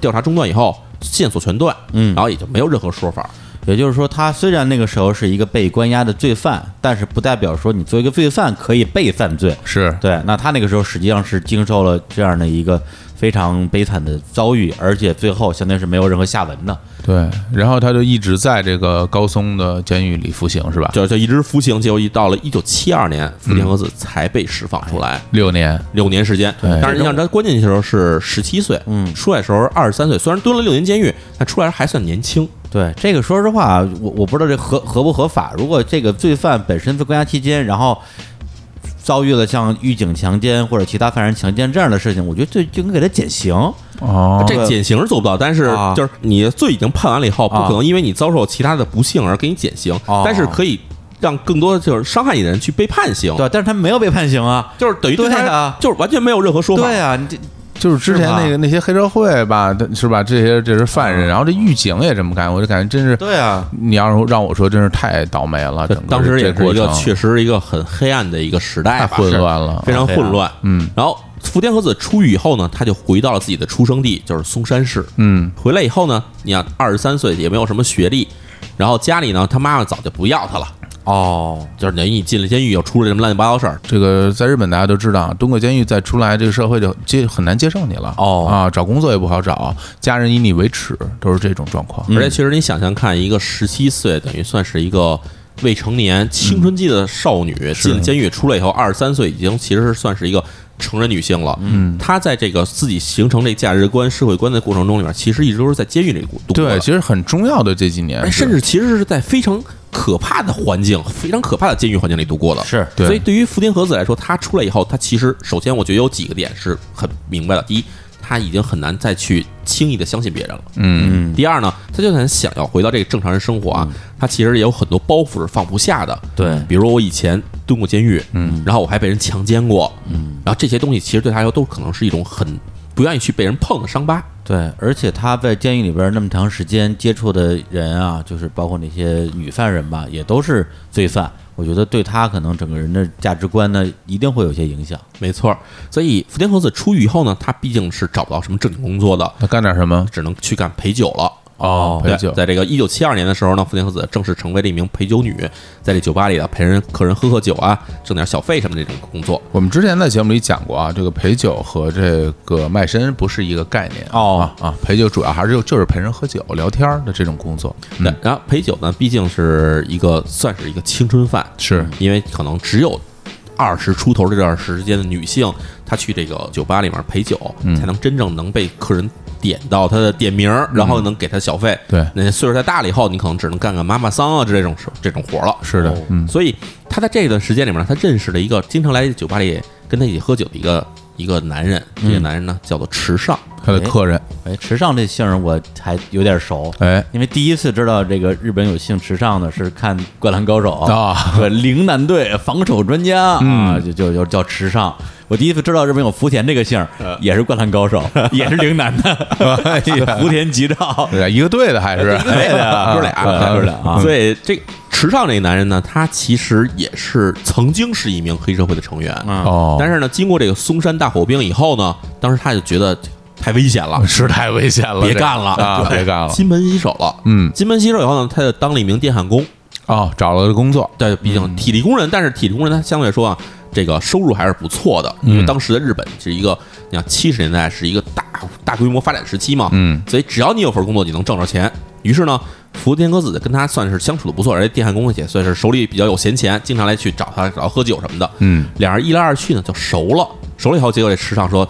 调查中断以后，线索全断，嗯然后也就没有任何说法。也就是说，他虽然那个时候是一个被关押的罪犯，但是不代表说你作为一个罪犯可以被犯罪。是对，那他那个时候实际上是经受了这样的一个非常悲惨的遭遇，而且最后相当于是没有任何下文的。对，然后他就一直在这个高松的监狱里服刑是吧？就就一直服刑，结果一到了一九七二年，福田和子才被释放出来。六年，六年时间，对但是你想他关键的时候是十七岁，嗯出来的时候二十三岁，虽然蹲了六年监狱，但出来还算年轻。对这个，说实话，我我不知道这合合不合法。如果这个罪犯本身在关押期间，然后遭遇了像狱警强奸或者其他犯人强奸这样的事情，我觉得这就应该给他减刑。哦，这减刑是做不到，但是啊就是你罪已经判完了以后，不啊可能因为你遭受其他的不幸而给你减刑哦，但是可以让更多就是伤害你的人去被判刑，对，但是他没有被判刑啊。就是等于对他对啊就是完全没有任何说法。对啊，你这就是之前那个那些黑社会吧，他是吧？这些这是犯人，然后这狱警也这么干，我就感觉真是，对啊，你要是让我说，真是太倒霉了。整个当时也是一个确实是一个很黑暗的一个时代太，混乱了，非常混乱。嗯然后福田和子出狱以后呢，他就回到了自己的出生地，就是松山市。嗯回来以后呢，你看二十三岁也没有什么学历，然后家里呢，他妈妈早就不要他了，哦，就是等于你进了监狱又出了什么乱七八糟事儿。这个在日本大家都知道，蹲过监狱再出来，这个社会就接很难接受你了。哦啊，找工作也不好找，家人以你为耻，都是这种状况。而且其实你想想看，一个十七岁等于算是一个未成年青春期的少女，进了监狱出来以后，二十三岁已经其实是算是一个成人女性了。嗯，她在这个自己形成这价值观、社会观的过程中里面，其实一直都是在监狱里度过对，其实很重要的这几年，甚至其实是在非常可怕的环境、非常可怕的监狱环境里度过的。是对所以对于福田和子来说，她出来以后，她其实首先我觉得有几个点是很明白的。第一，他已经很难再去轻易的相信别人了。嗯，嗯，第二呢，他就很想要回到这个正常人生活啊，他其实也有很多包袱是放不下的。对比如我以前蹲过监狱，嗯，然后我还被人强奸过，嗯，然后这些东西其实对他来说都可能是一种很不愿意去被人碰的伤疤。对，而且他在监狱里边那么长时间接触的人啊，就是包括那些女犯人吧，也都是罪犯。我觉得对他可能整个人的价值观呢，一定会有些影响。没错儿，所以福田和子出狱以后呢，他毕竟是找不到什么正经工作的，他干点什么？只能去干陪酒了。哦陪酒对，在这个一九七二年的时候呢，福田和子正式成为了一名陪酒女，在这酒吧里啊陪人客人喝喝酒啊，挣点小费什么的这种工作。我们之前在节目里讲过啊，这个陪酒和这个卖身不是一个概念哦啊啊，陪酒主要还是就就是陪人喝酒聊天的这种工作。对嗯，，然后陪酒呢，毕竟是一个算是一个青春饭，是因为可能只有二十出头这段时间的女性，她去这个酒吧里面陪酒，嗯才能真正能被客人点到他的点名，然后能给他小费。对。那岁数太大了以后，你可能只能干干妈妈桑啊这种事这种活了。是的哦，嗯，所以他在这段时间里面，他认识了一个经常来酒吧里跟他一起喝酒的一个一个男人。这个男人呢叫做池上，他的客人，哎，池上这姓儿我还有点熟，哎。因为第一次知道这个日本有姓池上的是看《灌篮高手》啊对，陵南队防守专家啊，嗯就就就叫池上。我第一次知道日本有福田这个姓儿，也是《灌篮高手》，也是陵南的。福田吉兆。对一个队的还是。对的，哥俩，哥俩啊，所以这池上这个男人呢，他其实也是曾经是一名黑社会的成员。但是呢，经过这个松山大火兵以后呢，当时他就觉得太危险了，是太危险了，别干了啊，别干了。金盆洗手了。嗯，金盆洗手以后呢，他就当了一名电焊工。哦，找了个工作，对，毕竟体力工人，但是体力工人他相对来说啊，这个收入还是不错的，因为嗯当时的日本是一个，你看七十年代是一个大大规模发展时期嘛，嗯，所以只要你有份工作，你能挣着钱。于是呢，福田歌子跟他算是相处的不错，而且电焊工也算是手里比较有闲钱，经常来去找他找他喝酒什么的。嗯，俩人一来二去呢就熟了，熟了以后，结果这池上说：“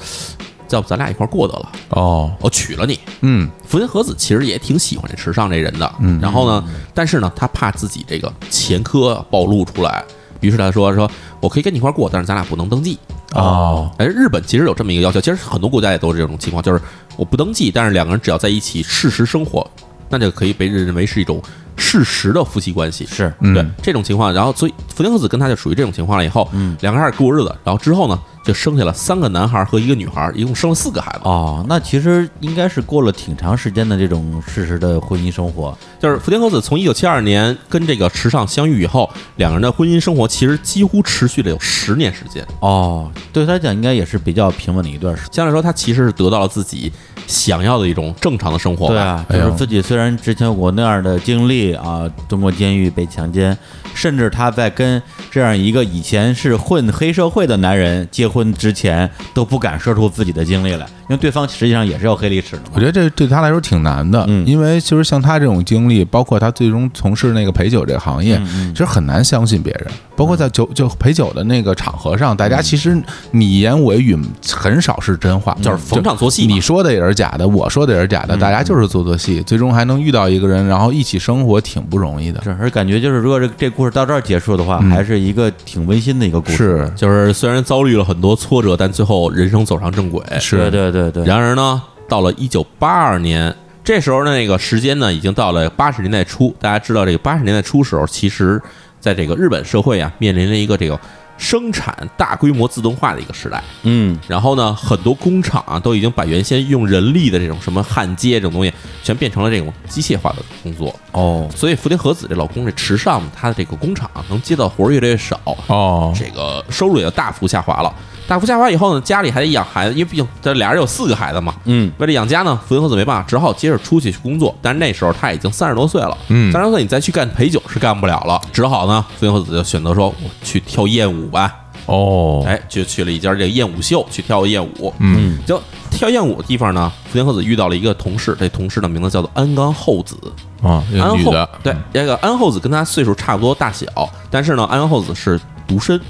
要不咱俩一块过得了，哦，我娶了你。嗯。福田和子其实也挺喜欢这池上这人的，嗯，然后呢，但是呢，他怕自己这个前科暴露出来，于是他说说我可以跟你一块儿过，但是咱俩不能登记。哦，哎，日本其实有这么一个要求，其实很多国家也都是这种情况，就是我不登记，但是两个人只要在一起事实生活，那就可以被认为是一种事实的夫妻关系。是嗯对这种情况，然后所以福田和子跟他就属于这种情况了。以后，嗯，两个人开始过日子，然后之后呢，就生下了三个男孩和一个女孩，一共生了四个孩子。哦，那其实应该是过了挺长时间的这种事实的婚姻生活。就是福田和子从一九七二年跟这个池上相遇以后，两个人的婚姻生活其实几乎持续了有十年时间。哦，对他来讲应该也是比较平稳的一段时间。相对来说，他其实是得到了自己想要的一种正常的生活吧。对啊，就是自己虽然之前有过那样的经历啊，蹲过监狱、被强奸，甚至他在跟这样一个以前是混黑社会的男人结婚之前，都不敢说出自己的经历来，因为对方实际上也是有黑历史的嘛。我觉得这对他来说挺难的，嗯因为其实像他这种经历，包括他最终从事那个陪酒这个行业，其实很难相信别人。包括在酒就陪酒的那个场合上，大家其实你言我语，很少是真话，就是逢场作戏你说的也是假的，我说的也是假的，大家就是做做戏，最终还能遇到一个人，然后一起生活，挺不容易的。是，而感觉就是，如果这这故事到这儿结束的话，还是一个挺温馨的一个故事。是就是虽然遭遇了很多挫折，但最后人生走上正轨。是对对对对，然而呢，到了一九八二年，这时候呢，那个时间呢，已经到了八十年代初。大家知道，这个八十年代初时候，其实在这个日本社会啊，面临着一个这个生产大规模自动化的一个时代。嗯，然后呢，很多工厂啊，都已经把原先用人力的这种什么焊接这种东西，全变成了这种机械化的工作。哦，所以福田和子这老公这池上，他的这个工厂能接到活儿越来越少，哦，这个收入也大幅下滑了。大幅下滑以后呢，家里还得养孩子，因为毕竟这俩人有四个孩子嘛。嗯，为了养家呢，福田和子没办法，只好接着出去去工作。但是那时候他已经三十多岁了，嗯三十多岁你再去干陪酒是干不了了，只好呢，福田和子就选择说，我去跳艳舞吧。哦，哎，就去了一家这个艳舞秀去跳艳舞。嗯，就跳艳舞的地方呢，福田和子遇到了一个同事，这同事的名字叫做安冈厚子。啊，女的，对，这个安厚子跟他岁数差不多大小，但是呢，安厚子是独身，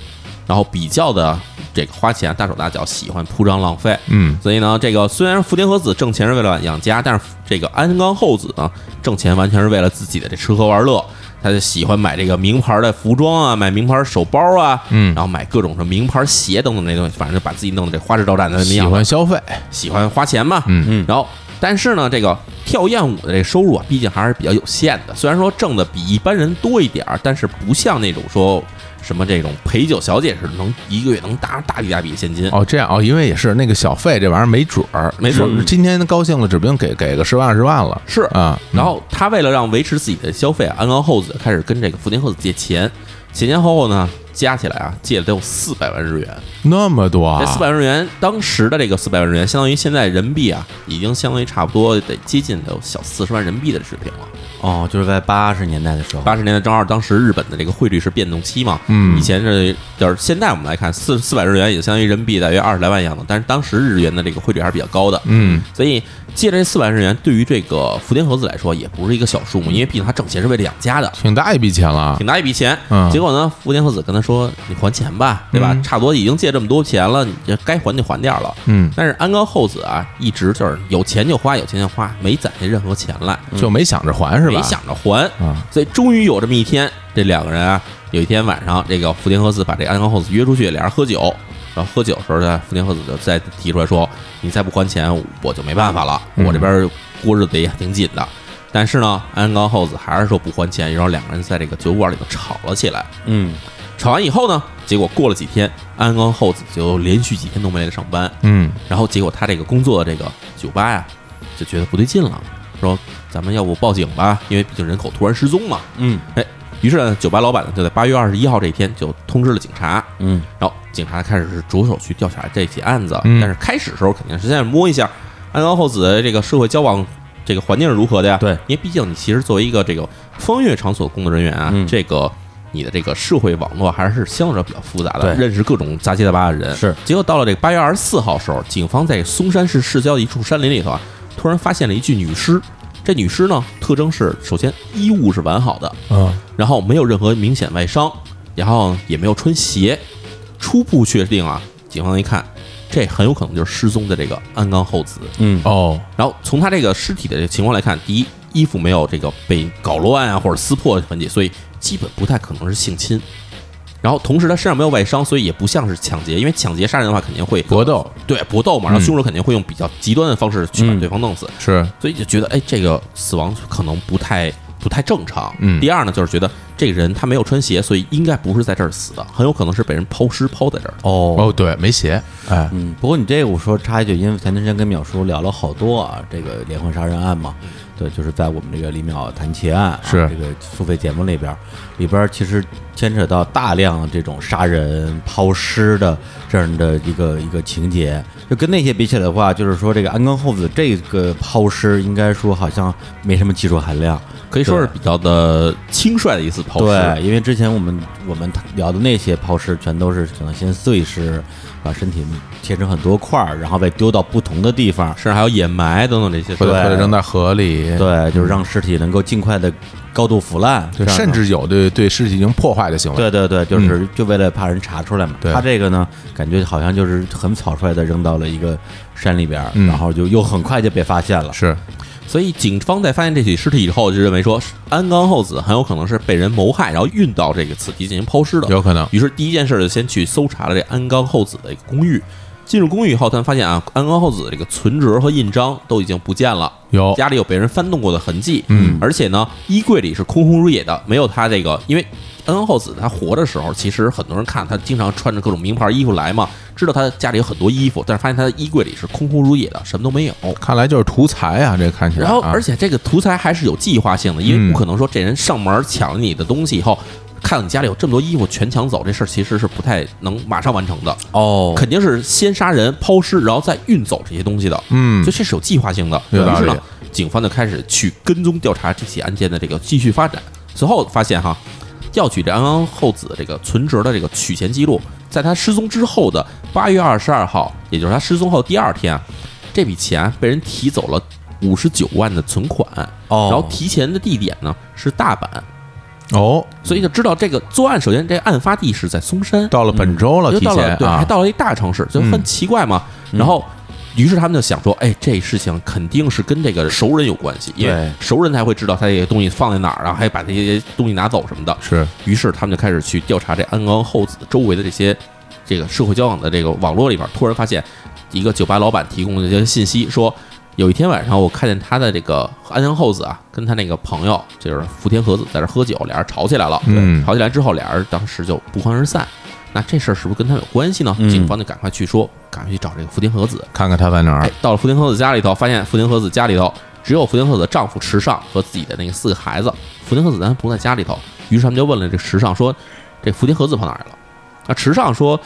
然后比较的这个花钱大手大脚，喜欢铺张浪费。嗯，所以呢，这个虽然福田和子挣钱是为了养家，但是这个安冈厚子呢，挣钱完全是为了自己的这吃喝玩乐。他就喜欢买这个名牌的服装啊，买名牌手包啊，嗯。然后买各种什么名牌鞋等等那东西，反正就把自己弄得这花枝招展的那喜样。喜欢消费，喜欢花钱嘛，嗯。嗯然后但是呢，这个跳艳舞的这个收入啊，毕竟还是比较有限的。虽然说挣的比一般人多一点儿，但是不像那种说什么这种陪酒小姐似的，能一个月能拿大笔大笔现金。哦，这样哦，因为也是那个小费这玩意儿没准儿，没准儿今天高兴了，指不定给给个十万二十万了，是啊，然后他为了让维持自己的消费，安冈厚子开始跟这个福田厚子借钱，前前后后呢加起来啊，借了得有四百万日元。那么多啊，这四百万日元，当时的这个四百万日元，相当于现在人民币啊，已经相当于差不多得接近有小四十万人民币的水平了。哦，就是在八十年代的时候，八十年代正好当时日本的这个汇率是变动期嘛，嗯。以前是就是现在我们来看四四百日元也相当于人民币大约二十来万样子，但是当时日元的这个汇率还是比较高的，嗯，所以借这四万日元对于这个福田和子来说也不是一个小数目，因为毕竟他挣钱是为了养家的。挺大一笔钱了，挺大一笔钱，嗯结果呢，福田和子跟他说：“你还钱吧，对吧？嗯差不多已经借这么多钱了，你这该还就还掉了。”嗯，但是安冈厚子啊，一直就是有钱就花，有钱就花，没攒下任何钱来，就没想着还是吧？没想着还。啊，所以终于有这么一天，这两个人啊，有一天晚上，这个福田和子把这个安冈厚子约出去，俩人喝酒。然后喝酒的时候呢，福田和子就再提出来说：“你再不还钱，我就没办法了，嗯我这边过日子也挺紧的。”但是呢，安冈厚子还是说不还钱，然后两个人在这个酒馆里头吵了起来。嗯，吵完以后呢，结果过了几天，安冈厚子就连续几天都没来上班。嗯，然后结果他这个工作的这个酒吧呀，就觉得不对劲了，说咱们要不报警吧，因为毕竟人口突然失踪嘛。嗯哎，于是呢，酒吧老板呢就在八月二十一号这一天就通知了警察，嗯，然后警察开始是着手去调查这起案子。嗯但是开始的时候肯定是先摸一下安冈厚子的这个社会交往这个环境是如何的呀？对，因为毕竟你其实作为一个这个风月场所工作人员啊，嗯这个。你的这个社会网络还是相对比较复杂的，对认识各种杂七杂八的人。是结果到了这个八月二十四号时候，警方在松山市市郊的一处山林里头啊，突然发现了一具女尸。这女尸呢，特征是首先衣物是完好的，嗯，然后没有任何明显外伤，然后也没有穿鞋。初步确定啊，警方一看，这很有可能就是失踪的这个安冈厚子。嗯。哦，然后从他这个尸体的这个情况来看，第一，衣服没有这个被搞乱啊或者撕破的痕迹，所以基本不太可能是性侵。然后同时他身上没有外伤，所以也不像是抢劫，因为抢劫杀人的话肯定会搏斗。对搏斗嘛，然后凶手肯定会用比较极端的方式去把嗯。对方弄死，是。所以就觉得哎，这个死亡可能不太不太正常。嗯。第二呢，就是觉得这个人他没有穿鞋，所以应该不是在这儿死的，很有可能是被人抛尸抛在这儿的。哦。哦，对，没鞋，哎，嗯，不过你这个我说插一句，因为前段时间跟淼叔聊了好多啊，这个连环杀人案嘛，对，就是在我们这个李淼谈奇案、啊、是这个付费节目里边儿，里边儿其实牵扯到大量这种杀人、抛尸的这样的一个一个情节，就跟那些比起来的话，就是说这个安冈厚子这个抛尸，应该说好像没什么技术含量。可以说是比较的轻率的一次抛尸。对，因为之前我们我们聊的那些抛尸，全都是可能先碎尸，把身体切成很多块儿，然后被丢到不同的地方，甚至还有掩埋等等这些对。扔在河里，对，就是让尸体能够尽快的高度腐烂，甚至有对对尸体进行破坏的行为，对对对，就是就为了怕人查出来嘛。对。他这个呢，感觉好像就是很草率的扔到了一个山里边，嗯。然后就又很快就被发现了。是所以警方在发现这起尸体以后，就认为说安冈厚子很有可能是被人谋害，然后运到这个此地进行抛尸的。有可能，于是第一件事就先去搜查了这安冈厚子的一个公寓。进入公寓以后，他们发现啊，安冈厚子这个存折和印章都已经不见了，有家里有被人翻动过的痕迹。嗯而且呢，衣柜里是空空如也的，没有他这个，因为安冈厚子他活的时候，其实很多人看他经常穿着各种名牌衣服来嘛，知道他家里有很多衣服，但是发现他的衣柜里是空空如也的，什么都没有。看来就是图财啊，这看起来啊，然后，而且这个图财还是有计划性的，因为嗯不可能说这人上门抢了你的东西以后，看到你家里有这么多衣服全抢走，这事儿其实是不太能马上完成的，哦肯定是先杀人、抛尸，然后再运走这些东西的。嗯所以这是有计划性的。于是呢，警方就开始去跟踪调查这起案件的这个继续发展。随后发现哈，调取这安安厚子的这个存折的这个取钱记录，在他失踪之后的八月二十二号，也就是他失踪后第二天，这笔钱被人提走了五十九万的存款，哦，然后提钱的地点呢是大阪，哦，所以就知道这个作案，首先这个案发地是在松山，到了本周了，就到了对，提前啊。还，到了一大城市，就很嗯。奇怪嘛。然后，于是他们就想说，哎，这事情肯定是跟这个熟人有关系，因为熟人才会知道他这些东西放在哪儿，然后还把这些东西拿走什么的。是于是他们就开始去调查这安冈厚子周围的这些这个社会交往的这个网络里边，突然发现一个酒吧老板提供的这些信息，说有一天晚上我看见他的这个安冈厚子啊，跟他那个朋友就是福田和子在这喝酒，俩人吵起来了。嗯吵起来之后，俩人当时就不欢而散。那这事儿是不是跟他有关系呢？嗯警方就赶快去说，赶快去找这个福田和子。看看他在哪儿哎，，到了福田和子家里头，发现福田和子家里头只有福田和子的丈夫池上和自己的那个四个孩子，福田和子咱不在家里头。于是他们就问了这池上说：“这福田和子跑哪儿去了？”那，池上说：“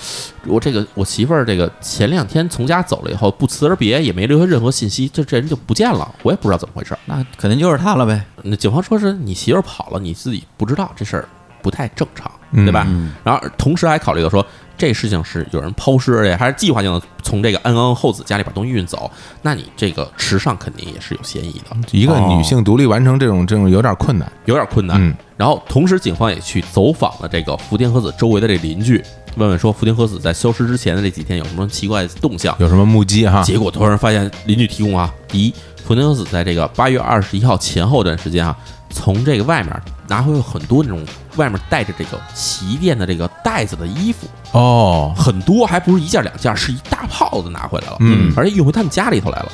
我这个我媳妇儿这个前两天从家走了以后，不辞而别，也没留下任何信息，就这人就不见了，我也不知道怎么回事儿。那肯定就是他了呗，那警方说是你媳妇儿跑了，你自己不知道这事儿不太正常，嗯对吧？嗯然后同时还考虑到说，这事情是有人抛尸，而且还是计划性的从这个安冈厚子家里把东西运走，那你这个池上肯定也是有嫌疑的，一个女性独立完成这种这种有点困难，有点困难。嗯然后同时，警方也去走访了这个福田和子周围的这邻居，问问说福田和子在消失之前的这几天有什么奇怪的动向。有什么目击哈？结果突然发现邻居提供啊，第一，福田和子在这个八月二十一号前后这段时间啊，从这个外面拿回了很多那种外面带着这个洗衣店的这个袋子的衣服，哦，很多，还不是一件两件，是一大泡子拿回来了，嗯而且运回他们家里头来了。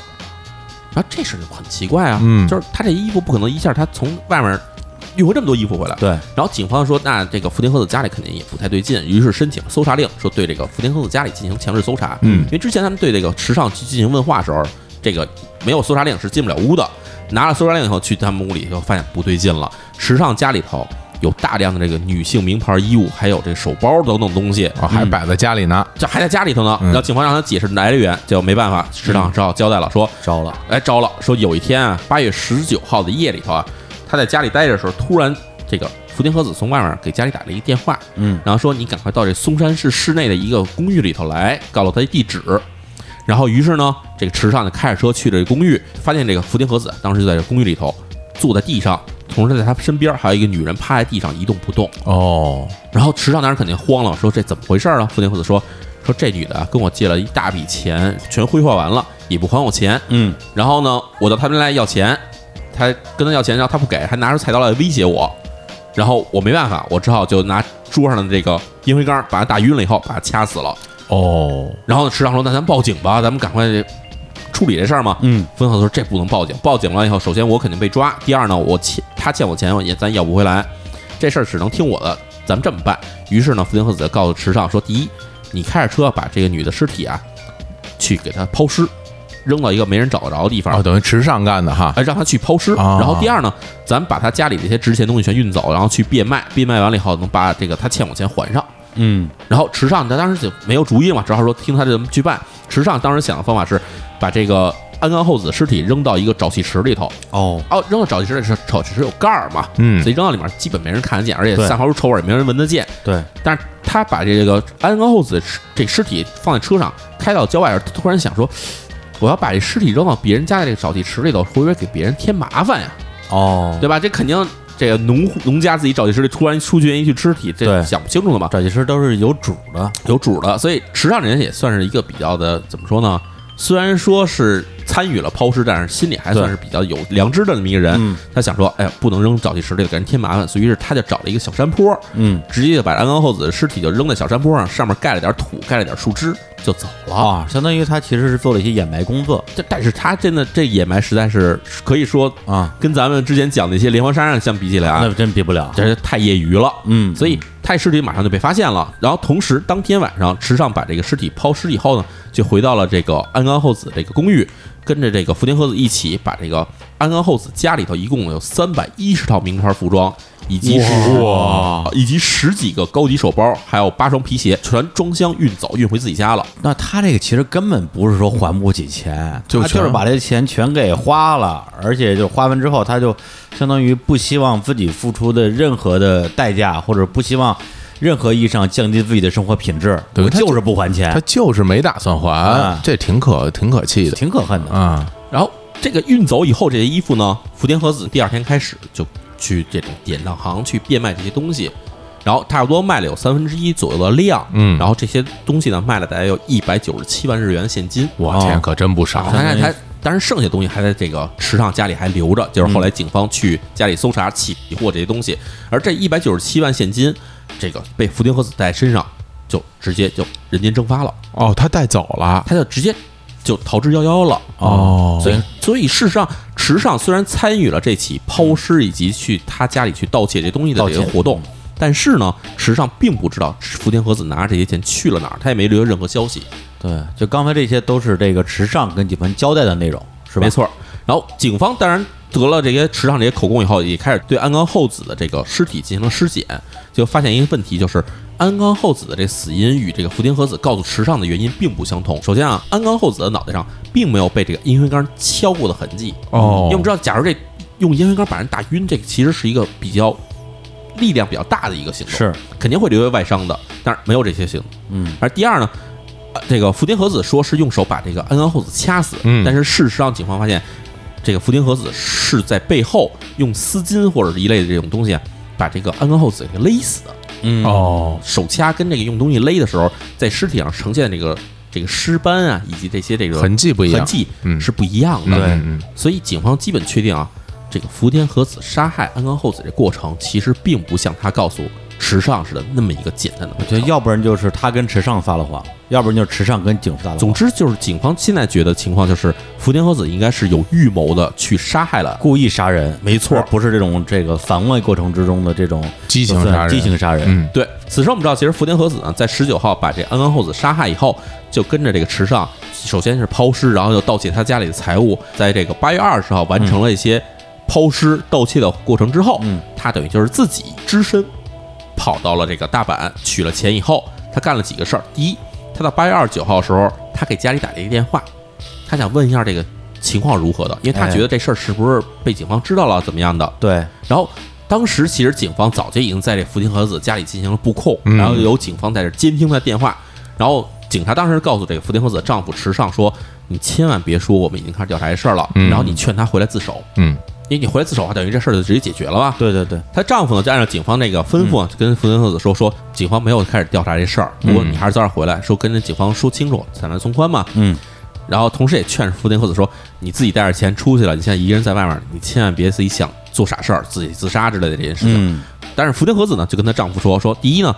然后这事就很奇怪啊，嗯就是他这衣服不可能一下他从外面运回这么多衣服回来。对，然后警方说，那这个福田和子家里肯定也不太对劲，于是申请搜查令，说对这个福田和子家里进行强制搜查。嗯因为之前他们对这个池上去进行问话的时候，这个没有搜查令是进不了屋的。拿了搜查令以后，去他们屋里就发现不对劲了。池上家里头有大量的这个女性名牌衣物，还有这手包等等东西，哦，还摆在家里呢，这还在家里头呢。嗯然后警方让他解释来源，结果没办法，池上只好交代了，说招了，哎招了，说有一天啊，八月十九号的夜里头啊，他在家里待着的时候，突然这个福田和子从外面给家里打了一个电话，嗯，然后说你赶快到这松山市市内的一个公寓里头来，告诉他地址。然后于是呢，这个池上就开着车去了这公寓，发现这个福田和子当时就在这公寓里头坐在地上，同时在他身边还有一个女人趴在地上一动不动。哦，然后池上当时肯定慌了，说这怎么回事啊？福田和子说说这女的啊跟我借了一大笔钱，全挥霍完了，也不还我钱。嗯，然后呢，我到他们来要钱，他跟他要钱，然后他不给，还拿出菜刀来威胁我。然后我没办法，我只好就拿桌上的这个烟灰缸把他打晕了以后，把他掐死了。哦，然后呢，池上说：“那咱报警吧，咱们赶快处理这事儿嘛。”嗯，福田和子说：“这不能报警，报警了以后，首先我肯定被抓，第二呢，我欠他欠我钱，也咱要不回来，这事儿只能听我的，咱们这么办。”于是呢，福田和子告诉池上说：“第一，你开着车把这个女的尸体啊，去给她抛尸，扔到一个没人找得着的地方。哦，等于池上干的哈，哎，让他去抛尸。啊然后第二呢，咱们把他家里这些值钱东西全运走，然后去变卖，变卖完了以后能把这个他欠我钱还上。嗯，然后池上他当时就没有主意嘛，只好说听他这么去办。池上当时想的方法是把这个安冈厚子尸体扔到一个沼气池里头。哦，哦，扔到沼气池里是沼气池有盖儿嘛，嗯所以扔到里面基本没人看得见，而且散发出臭味儿也没人闻得见。对，但是他把这个安冈厚子这尸体放在车上，开到郊外时，他突然想说，我要把这尸体扔到别人家的这个沼气池里头，会不会给别人添麻烦呀？哦，对吧？这肯定这个农户农家自己沼气池里突然出去愿意去吃体，这想不清楚的嘛。找技师都是有主的，有主的，所以池上人也算是一个比较的怎么说呢？虽然说是参与了抛尸，但是心里还算是比较有良知的那么一个人。嗯他想说，哎呀，不能扔沼气池里给人添麻烦，所以于是他就找了一个小山坡，嗯直接就把安冈厚子的尸体就扔在小山坡上，上面盖了点土，盖了点树枝，就走了。啊，相当于他其实是做了一些掩埋工作这但是他真的这掩埋实在是可以说啊，跟咱们之前讲的一些连环杀人相比起来啊那，真比不了，这是太业余了。嗯，所以他尸体马上就被发现了。然后同时，当天晚上，池上把这个尸体抛尸以后呢，就回到了这个安冈厚子这个公寓，跟着这个福田和子一起把这个安冈厚子家里头一共有三百一十套名牌服装，以及十哇以及十几个高级手包，还有八双皮鞋，全装箱运走，运回自己家了。那他这个其实根本不是说还不起钱，他就是把这钱全给花了，而且就花完之后，他就相当于不希望自己付出的任何的代价，或者不希望任何意义上降低自己的生活品质，对他就我就是不还钱他，就是没打算还啊，这挺可挺可气的挺可恨的。啊。然后这个运走以后，这些衣服呢，福田和子第二天开始就去这种典当行去变卖这些东西，然后差不多卖了有三分之一左右的量，嗯。然后这些东西呢卖了大概有一百九十七万日元现金，我天，可真不少。然后他他当然剩下东西还在这个池上家里还留着，就是后来警方去家里搜查起获这些东西，而这一百九十七万现金，这个被福田和子带身上，就直接就人间蒸发了，哦，他带走了。他就直接就逃之夭夭了。哦，所以，所以事实上，池上虽然参与了这起抛尸以及去他家里去盗窃这东西的这个活动，但是呢，池上并不知道福田和子拿着这些钱去了哪儿，他也没留下任何消息，对，就刚才这些都是这个池上跟警方交代的内容，是吧？没，错。然后，警方当然得了这些池上这些口供以后，也开始对安冈厚子的这个尸体进行了尸检，就发现一个问题，就是安冈厚子的这死因与这个福田和子告诉池上的原因并不相同。首先啊，安冈厚子的脑袋上并没有被这个烟灰缸敲过的痕迹，哦因为我们知道，假如这用烟灰缸把人打晕，这个其实是一个比较力量比较大的一个行动，是肯定会留下外伤的。但是没有这些行动。嗯，而第二呢，呃这个福田和子说是用手把这个安冈厚子掐死，嗯但是事实上警方发现，这个福田和子是在背后用丝巾或者是一类的这种东西啊，把这个安冈厚子给勒死的。嗯，哦，手掐跟这个用东西勒的时候，在尸体上呈现这个这个尸斑啊，以及这些这个痕迹不一样痕迹嗯是不一样的。对嗯所以警方基本确定啊，这个福田和子杀害安冈厚子这过程，其实并不像他告诉池上似的那么一个简单的。我觉得要不然就是他跟池上撒了谎，要不然就是池上跟警方。总之就是，警方现在觉得情况就是福田和子应该是有预谋的去杀害了。故意杀人，没错而不是这种这个防卫过程之中的这种激情杀人激情杀人。嗯对，此时我们知道，其实福田和子呢，在十九号把这安冈厚子杀害以后，就跟着这个池上，首先是抛尸，然后又盗窃他家里的财物，在这个八月二十号完成了一些抛尸、盗窃的过程之后，嗯，他等于就是自己只身跑到了这个大阪，取了钱以后，他干了几个事儿。第一，他到八月二十九号的时候，他给家里打了一个电话，他想问一下这个情况如何的，因为他哎觉得这事儿是不是被警方知道了，怎么样的。对，然后当时其实警方早就已经在这福田和子家里进行了布控，嗯然后有警方在这监听他的电话，然后警察当时告诉这个福田和子的丈夫池上说：“你千万别说我们已经开始调查这事儿了，嗯然后你劝他回来自首。嗯因为你回来自首的话，等于这事儿就直接解决了吧？对对对，她丈夫呢，就按照警方那个吩咐啊，就跟福田和子说说，警方没有开始调查这事儿，不过你还是早点回来，说跟着警方说清楚，才能从宽嘛。嗯，然后同时也劝福田和子说，你自己带着钱出去了，你现在一个人在外面，你千万别自己想做傻事儿，自己自杀之类的这件事情。嗯但是福田和子呢，就跟她丈夫说说，第一呢，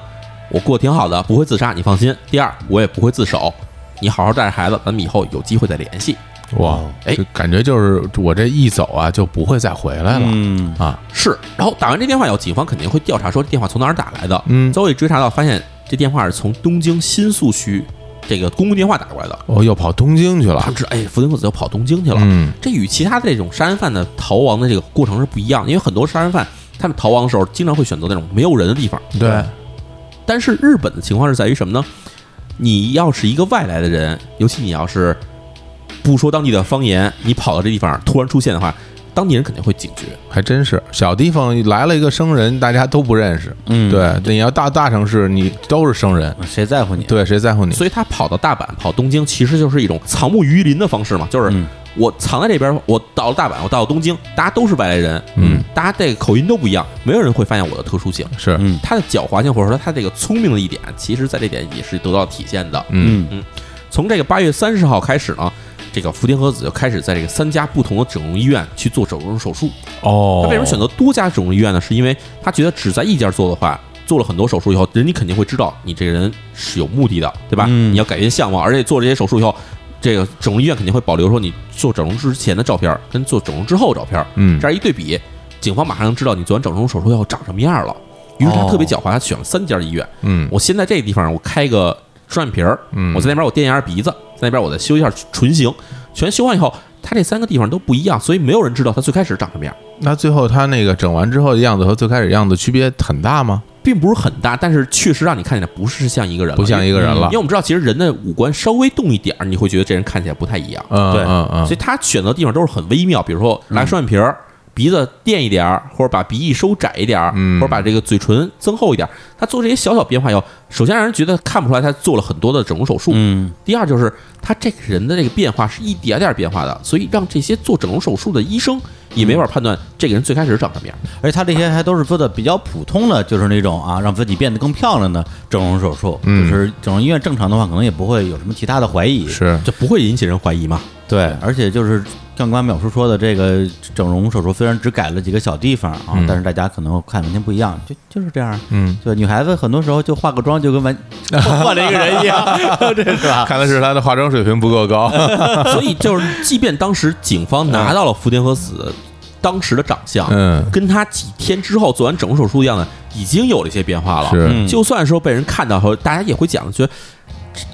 我过得挺好的，不会自杀，你放心；第二，我也不会自首，你好好带着孩子，咱们以后有机会再联系。哇，哎这感觉就是我这一走啊，就不会再回来了嗯啊。是，然后打完这电话以后，警方肯定会调查说这电话从哪儿打来的。嗯最后一追查到，发现这电话是从东京新宿区这个公共电话打过来的。哦，又跑东京去了他。们知道，哎，福田和子又跑东京去了。嗯这与其他的这种杀人犯的逃亡的这个过程是不一样的，因为很多杀人犯他们逃亡的时候，经常会选择那种没有人的地方。对，但是日本的情况是在于什么呢？你要是一个外来的人，尤其你要是不说当地的方言，你跑到这地方突然出现的话，当地人肯定会警觉。还真是小地方来了一个生人，大家都不认识。嗯，对，你要大大城市，你都是生人，谁在乎你？对，谁在乎你？所以他跑到大阪、跑东京，其实就是一种藏木于林的方式嘛，就是嗯我藏在这边，我到了大阪，我到了东京，大家都是外来人，嗯，大家这个口音都不一样，没有人会发现我的特殊性。是，嗯他的狡猾性或者说他这个聪明的一点，其实在这点也是得到体现的。嗯嗯从这个八月三十号开始呢，这个福田和子就开始在这个三家不同的整容医院去做整容手术。哦，他为什么选择多家整容医院呢？是因为他觉得只在一家做的话，做了很多手术以后，人家肯定会知道你这个人是有目的的，对吧？嗯你要改变相貌，而且做这些手术以后，这个整容医院肯定会保留说你做整容之前的照片跟做整容之后的照片，嗯这样一对比，警方马上能知道你做完整容手术以后长什么样了。于是他特别狡猾，他选了三家医院。嗯我先在这个地方我开个双眼皮儿，嗯。我在那边我垫一下鼻子，在那边我再修一下唇形，全修完以后，他这三个地方都不一样，所以没有人知道他最开始长什么样，那最后他那个整完之后的样子和最开始样子区别很大吗？并不是很大，但是确实让你看起来不是像一个人了，不像一个人了。因为我们知道，其实人的五官稍微动一点儿，你会觉得这人看起来不太一样，嗯对。嗯嗯，所以他选择的地方都是很微妙，比如说来双眼皮儿。鼻子垫一点儿，或者把鼻翼收窄一点儿，嗯。或者把这个嘴唇增厚一点儿。他做这些小小变化以后，首先让人觉得看不出来他做了很多的整容手术，嗯。第二就是他这个人的这个变化是一点点变化的，所以让这些做整容手术的医生也没法判断这个人最开始长什么样。而且他这些还都是做的比较普通的，就是那种啊，让自己变得更漂亮的整容手术。嗯就是整容医院正常的话，可能也不会有什么其他的怀疑。是就不会引起人怀疑嘛？对，而且就是像刚才淼叔说的，这个整容手术虽然只改了几个小地方啊，嗯但是大家可能看完全不一样，就就是这样。嗯，就女孩子很多时候就化个妆就跟完 换了一个人一样，这是吧？看的是她的化妆水平不够高。所以就是，即便当时警方拿到了福田和子当时的长相，嗯跟他几天之后做完整容手术的样子已经有了一些变化了。是嗯就算说被人看到后，大家也会讲，觉得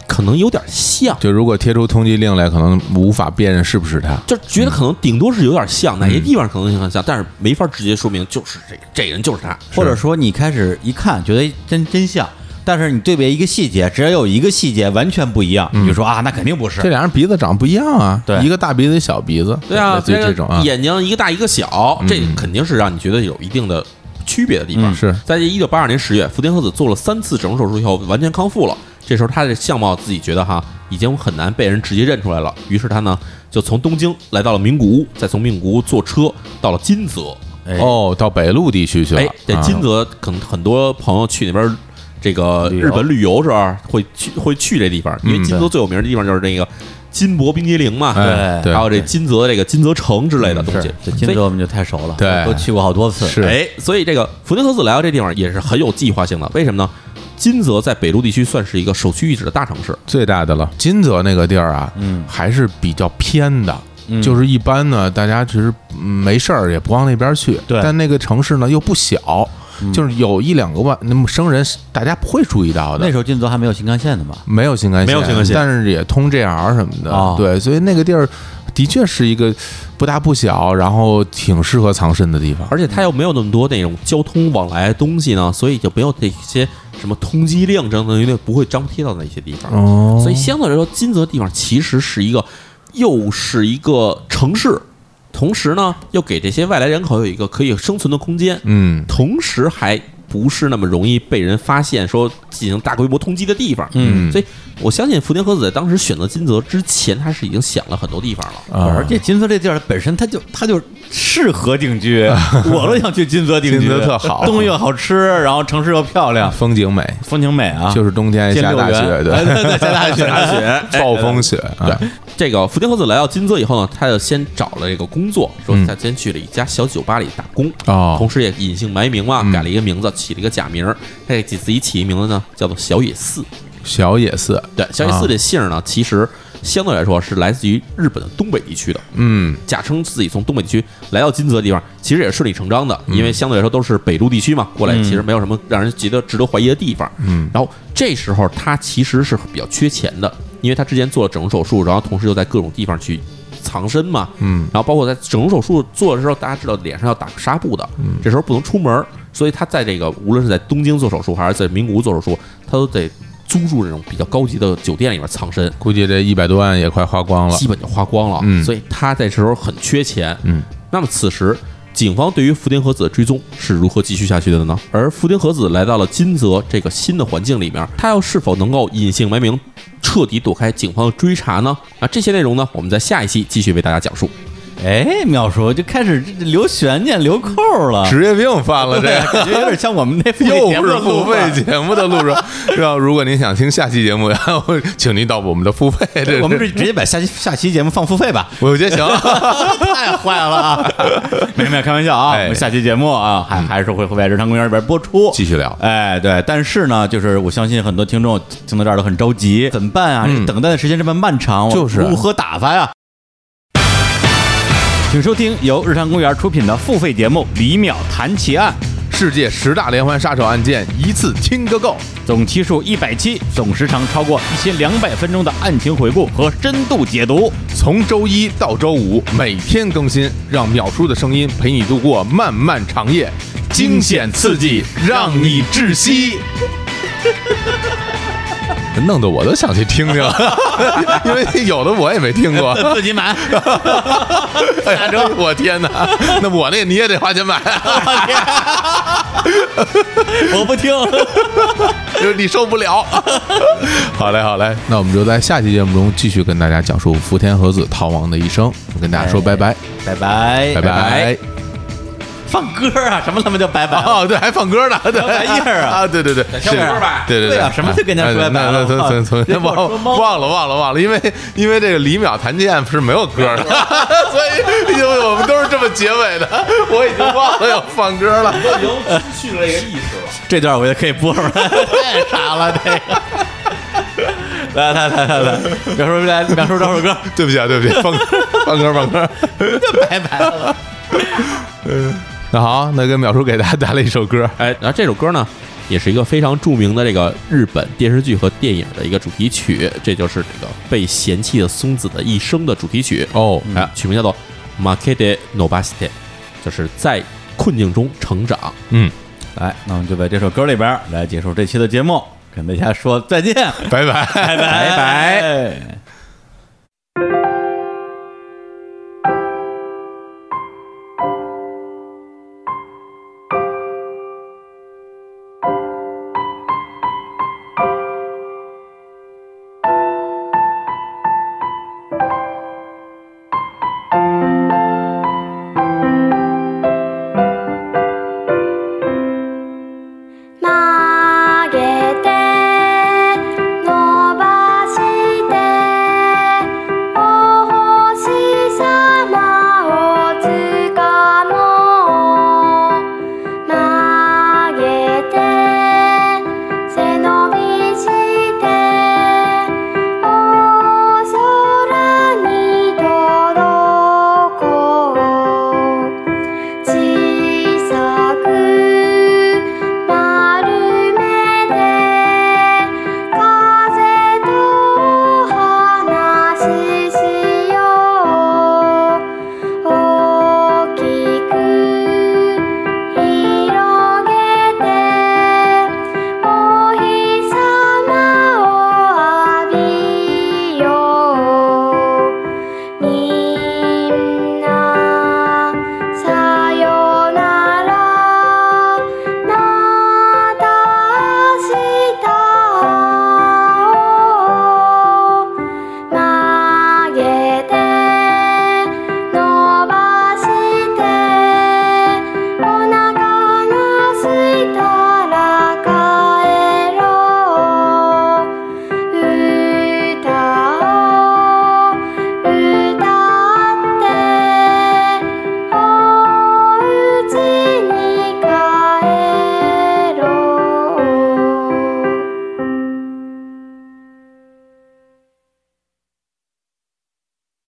可能有点像。就如果贴出通缉令来，可能无法辨认是不是他。就觉得可能顶多是有点像，哪些地方可能性很像，但是没法直接说明就是这个这个人就是他。或者说你开始一看觉得真真像，但是你对比一个细节，只要有一个细节完全不一样，你就说啊，那肯定不是这。俩人鼻子长不一样啊，对一个大鼻子，一小鼻子，对啊，类似于个这种啊，眼睛一个大一个小，这嗯肯定是让你觉得有一定的区别的地方。嗯是在这一九八二年十月，福田和子做了三次整容手术以后，完全康复了。这时候他的相貌自己觉得哈，已经很难被人直接认出来了。于是他呢，就从东京来到了名古屋，再从名古屋坐车到了金泽。哎，哦，到北陆地区去了。哎，这啊金泽可能很多朋友去那边这个日本旅游时候会去会去这地方，因为嗯金泽最有名的地方就是那个金箔冰激凌嘛，哎对还有这金泽这个金泽城之类的东西。这所以金泽我们就太熟了，对都去过好多次。是哎，所以这个福田和子来到这地方也是很有计划性的。为什么呢？金泽在北陆地区算是一个首屈一指的大城市，最大的了。金泽那个地儿啊，嗯还是比较偏的。嗯就是一般呢，大家其实嗯没事儿也不往那边去。对但那个城市呢又不小，嗯就是有一两个万那么生人，大家不会注意到的那。时候金泽还没有新干线的吧？没有新干线，没有新干线但是也通 JR 什么的。哦对，所以那个地儿的确是一个不大不小，然后挺适合藏身的地方。而且它又没有那么多那种交通往来的东西呢，所以就没有这些什么通缉令等等，因为不会张贴到那些地方。哦所以相对来说，金泽地方其实是一个又是一个城市，同时呢又给这些外来人口有一个可以生存的空间，嗯，同时还不是那么容易被人发现，说进行大规模通缉的地方。嗯。所以我相信福田和子在当时选择金泽之前，他是已经想了很多地方了。啊。而且金泽这地儿本身它就它就适合定居，我都想去金泽定居，金泽特好。东西又好吃，然后城市又漂亮，风景美，风景美啊，就是冬天下大雪，哎对对，对，下大雪，下雪。暴风雪，啊。对，这个福田和子来到金泽以后呢，他就先找了这个工作，说嗯。他先去了一家小酒吧里打工，哦。同时也隐姓埋名嘛，嗯。改了一个名字，起了一个假名儿。他给自己起一名字呢，叫做小野寺。小野寺，对，小野寺这姓儿呢，其实相对来说是来自于日本的东北地区的。嗯，假称自己从东北地区来到金泽的地方，其实也是顺理成章的，因为相对来说都是北陆地区嘛，过来其实没有什么让人觉得值得怀疑的地方。嗯，然后这时候他其实是比较缺钱的，因为他之前做了整容手术，然后同时又在各种地方去藏身嘛。嗯，然后包括在整容手术做的时候，大家知道脸上要打纱布的，这时候不能出门儿，所以他在这个无论是在东京做手术还是在名古屋做手术，他都得租住这种比较高级的酒店里面藏身。估计这一百多万也快花光了基，本就花光了，嗯所以他在这时候很缺钱。嗯，那么此时，警方对于福田和子的追踪是如何继续下去的呢？而福田和子来到了金泽这个新的环境里面，他又是否能够隐姓埋名，彻底躲开警方的追查呢？啊，这些内容呢，我们在下一期继续为大家讲述。哎，妙叔就开始留悬念、留扣了，职业病犯了，这，个感觉有点像我们那又是付费节目的录制。是吧？如果您想听下期节目，然 后请您到我们的付费，这我们直直接把下期下期节目放付费吧，我觉得行。太坏了啊！没没有，开玩笑啊，哎我们下期节目啊，还还是会会在日常公园里边播出，继续聊哎，对，但是呢，就是我相信很多听众听到这儿都很着急，怎么办啊？等待的时间这么漫长，我就是如何打发呀？请收听由日常公园出品的付费节目《李淼谈奇案世界十大连环杀手案件一次听个够。》，总期数一百期，总时长超过一千两百分钟的案情回顾和深度解读。从周一到周五每天更新，让淼叔的声音陪你度过漫漫长夜，惊险刺激，让你窒息。弄得我都想去听听，因为有的我也没听过。自己买，哎呀，我天哪！那我那你也得花钱买，我不听。就是你受不了。好嘞，好嘞，那我们就在下期节目中继续跟大家讲述福田和子逃亡的一生。我跟大家说拜拜，拜拜，拜拜。放歌啊？什么他妈叫拜拜？哦，对，还放歌呢，对，玩意儿啊啊，对对对，跳是歌吧对对对啊什么就跟人家说拜拜从从从忘了忘了忘了，因为因为这个李淼弹剑是没有歌的，所以因为我们都是这么结尾的，我已经忘了要放歌了。都已经失去了这个意识了。这段我也可以播出来，太傻了这个。来来来来来，淼叔来，淼叔找首歌，对不起啊，对不起，放放歌放歌。拜拜了。那好，那跟淼叔给大家带来一首歌，哎，然后这首歌呢，也是一个非常著名的这个日本电视剧和电影的一个主题曲，这就是这个被嫌弃的松子的一生的主题曲。哦哎，曲名叫做《Makede Nobasite》，就是在困境中成长。嗯，来，那我们就在这首歌里边来结束这期的节目，跟大家说再见，拜拜。拜拜拜拜拜。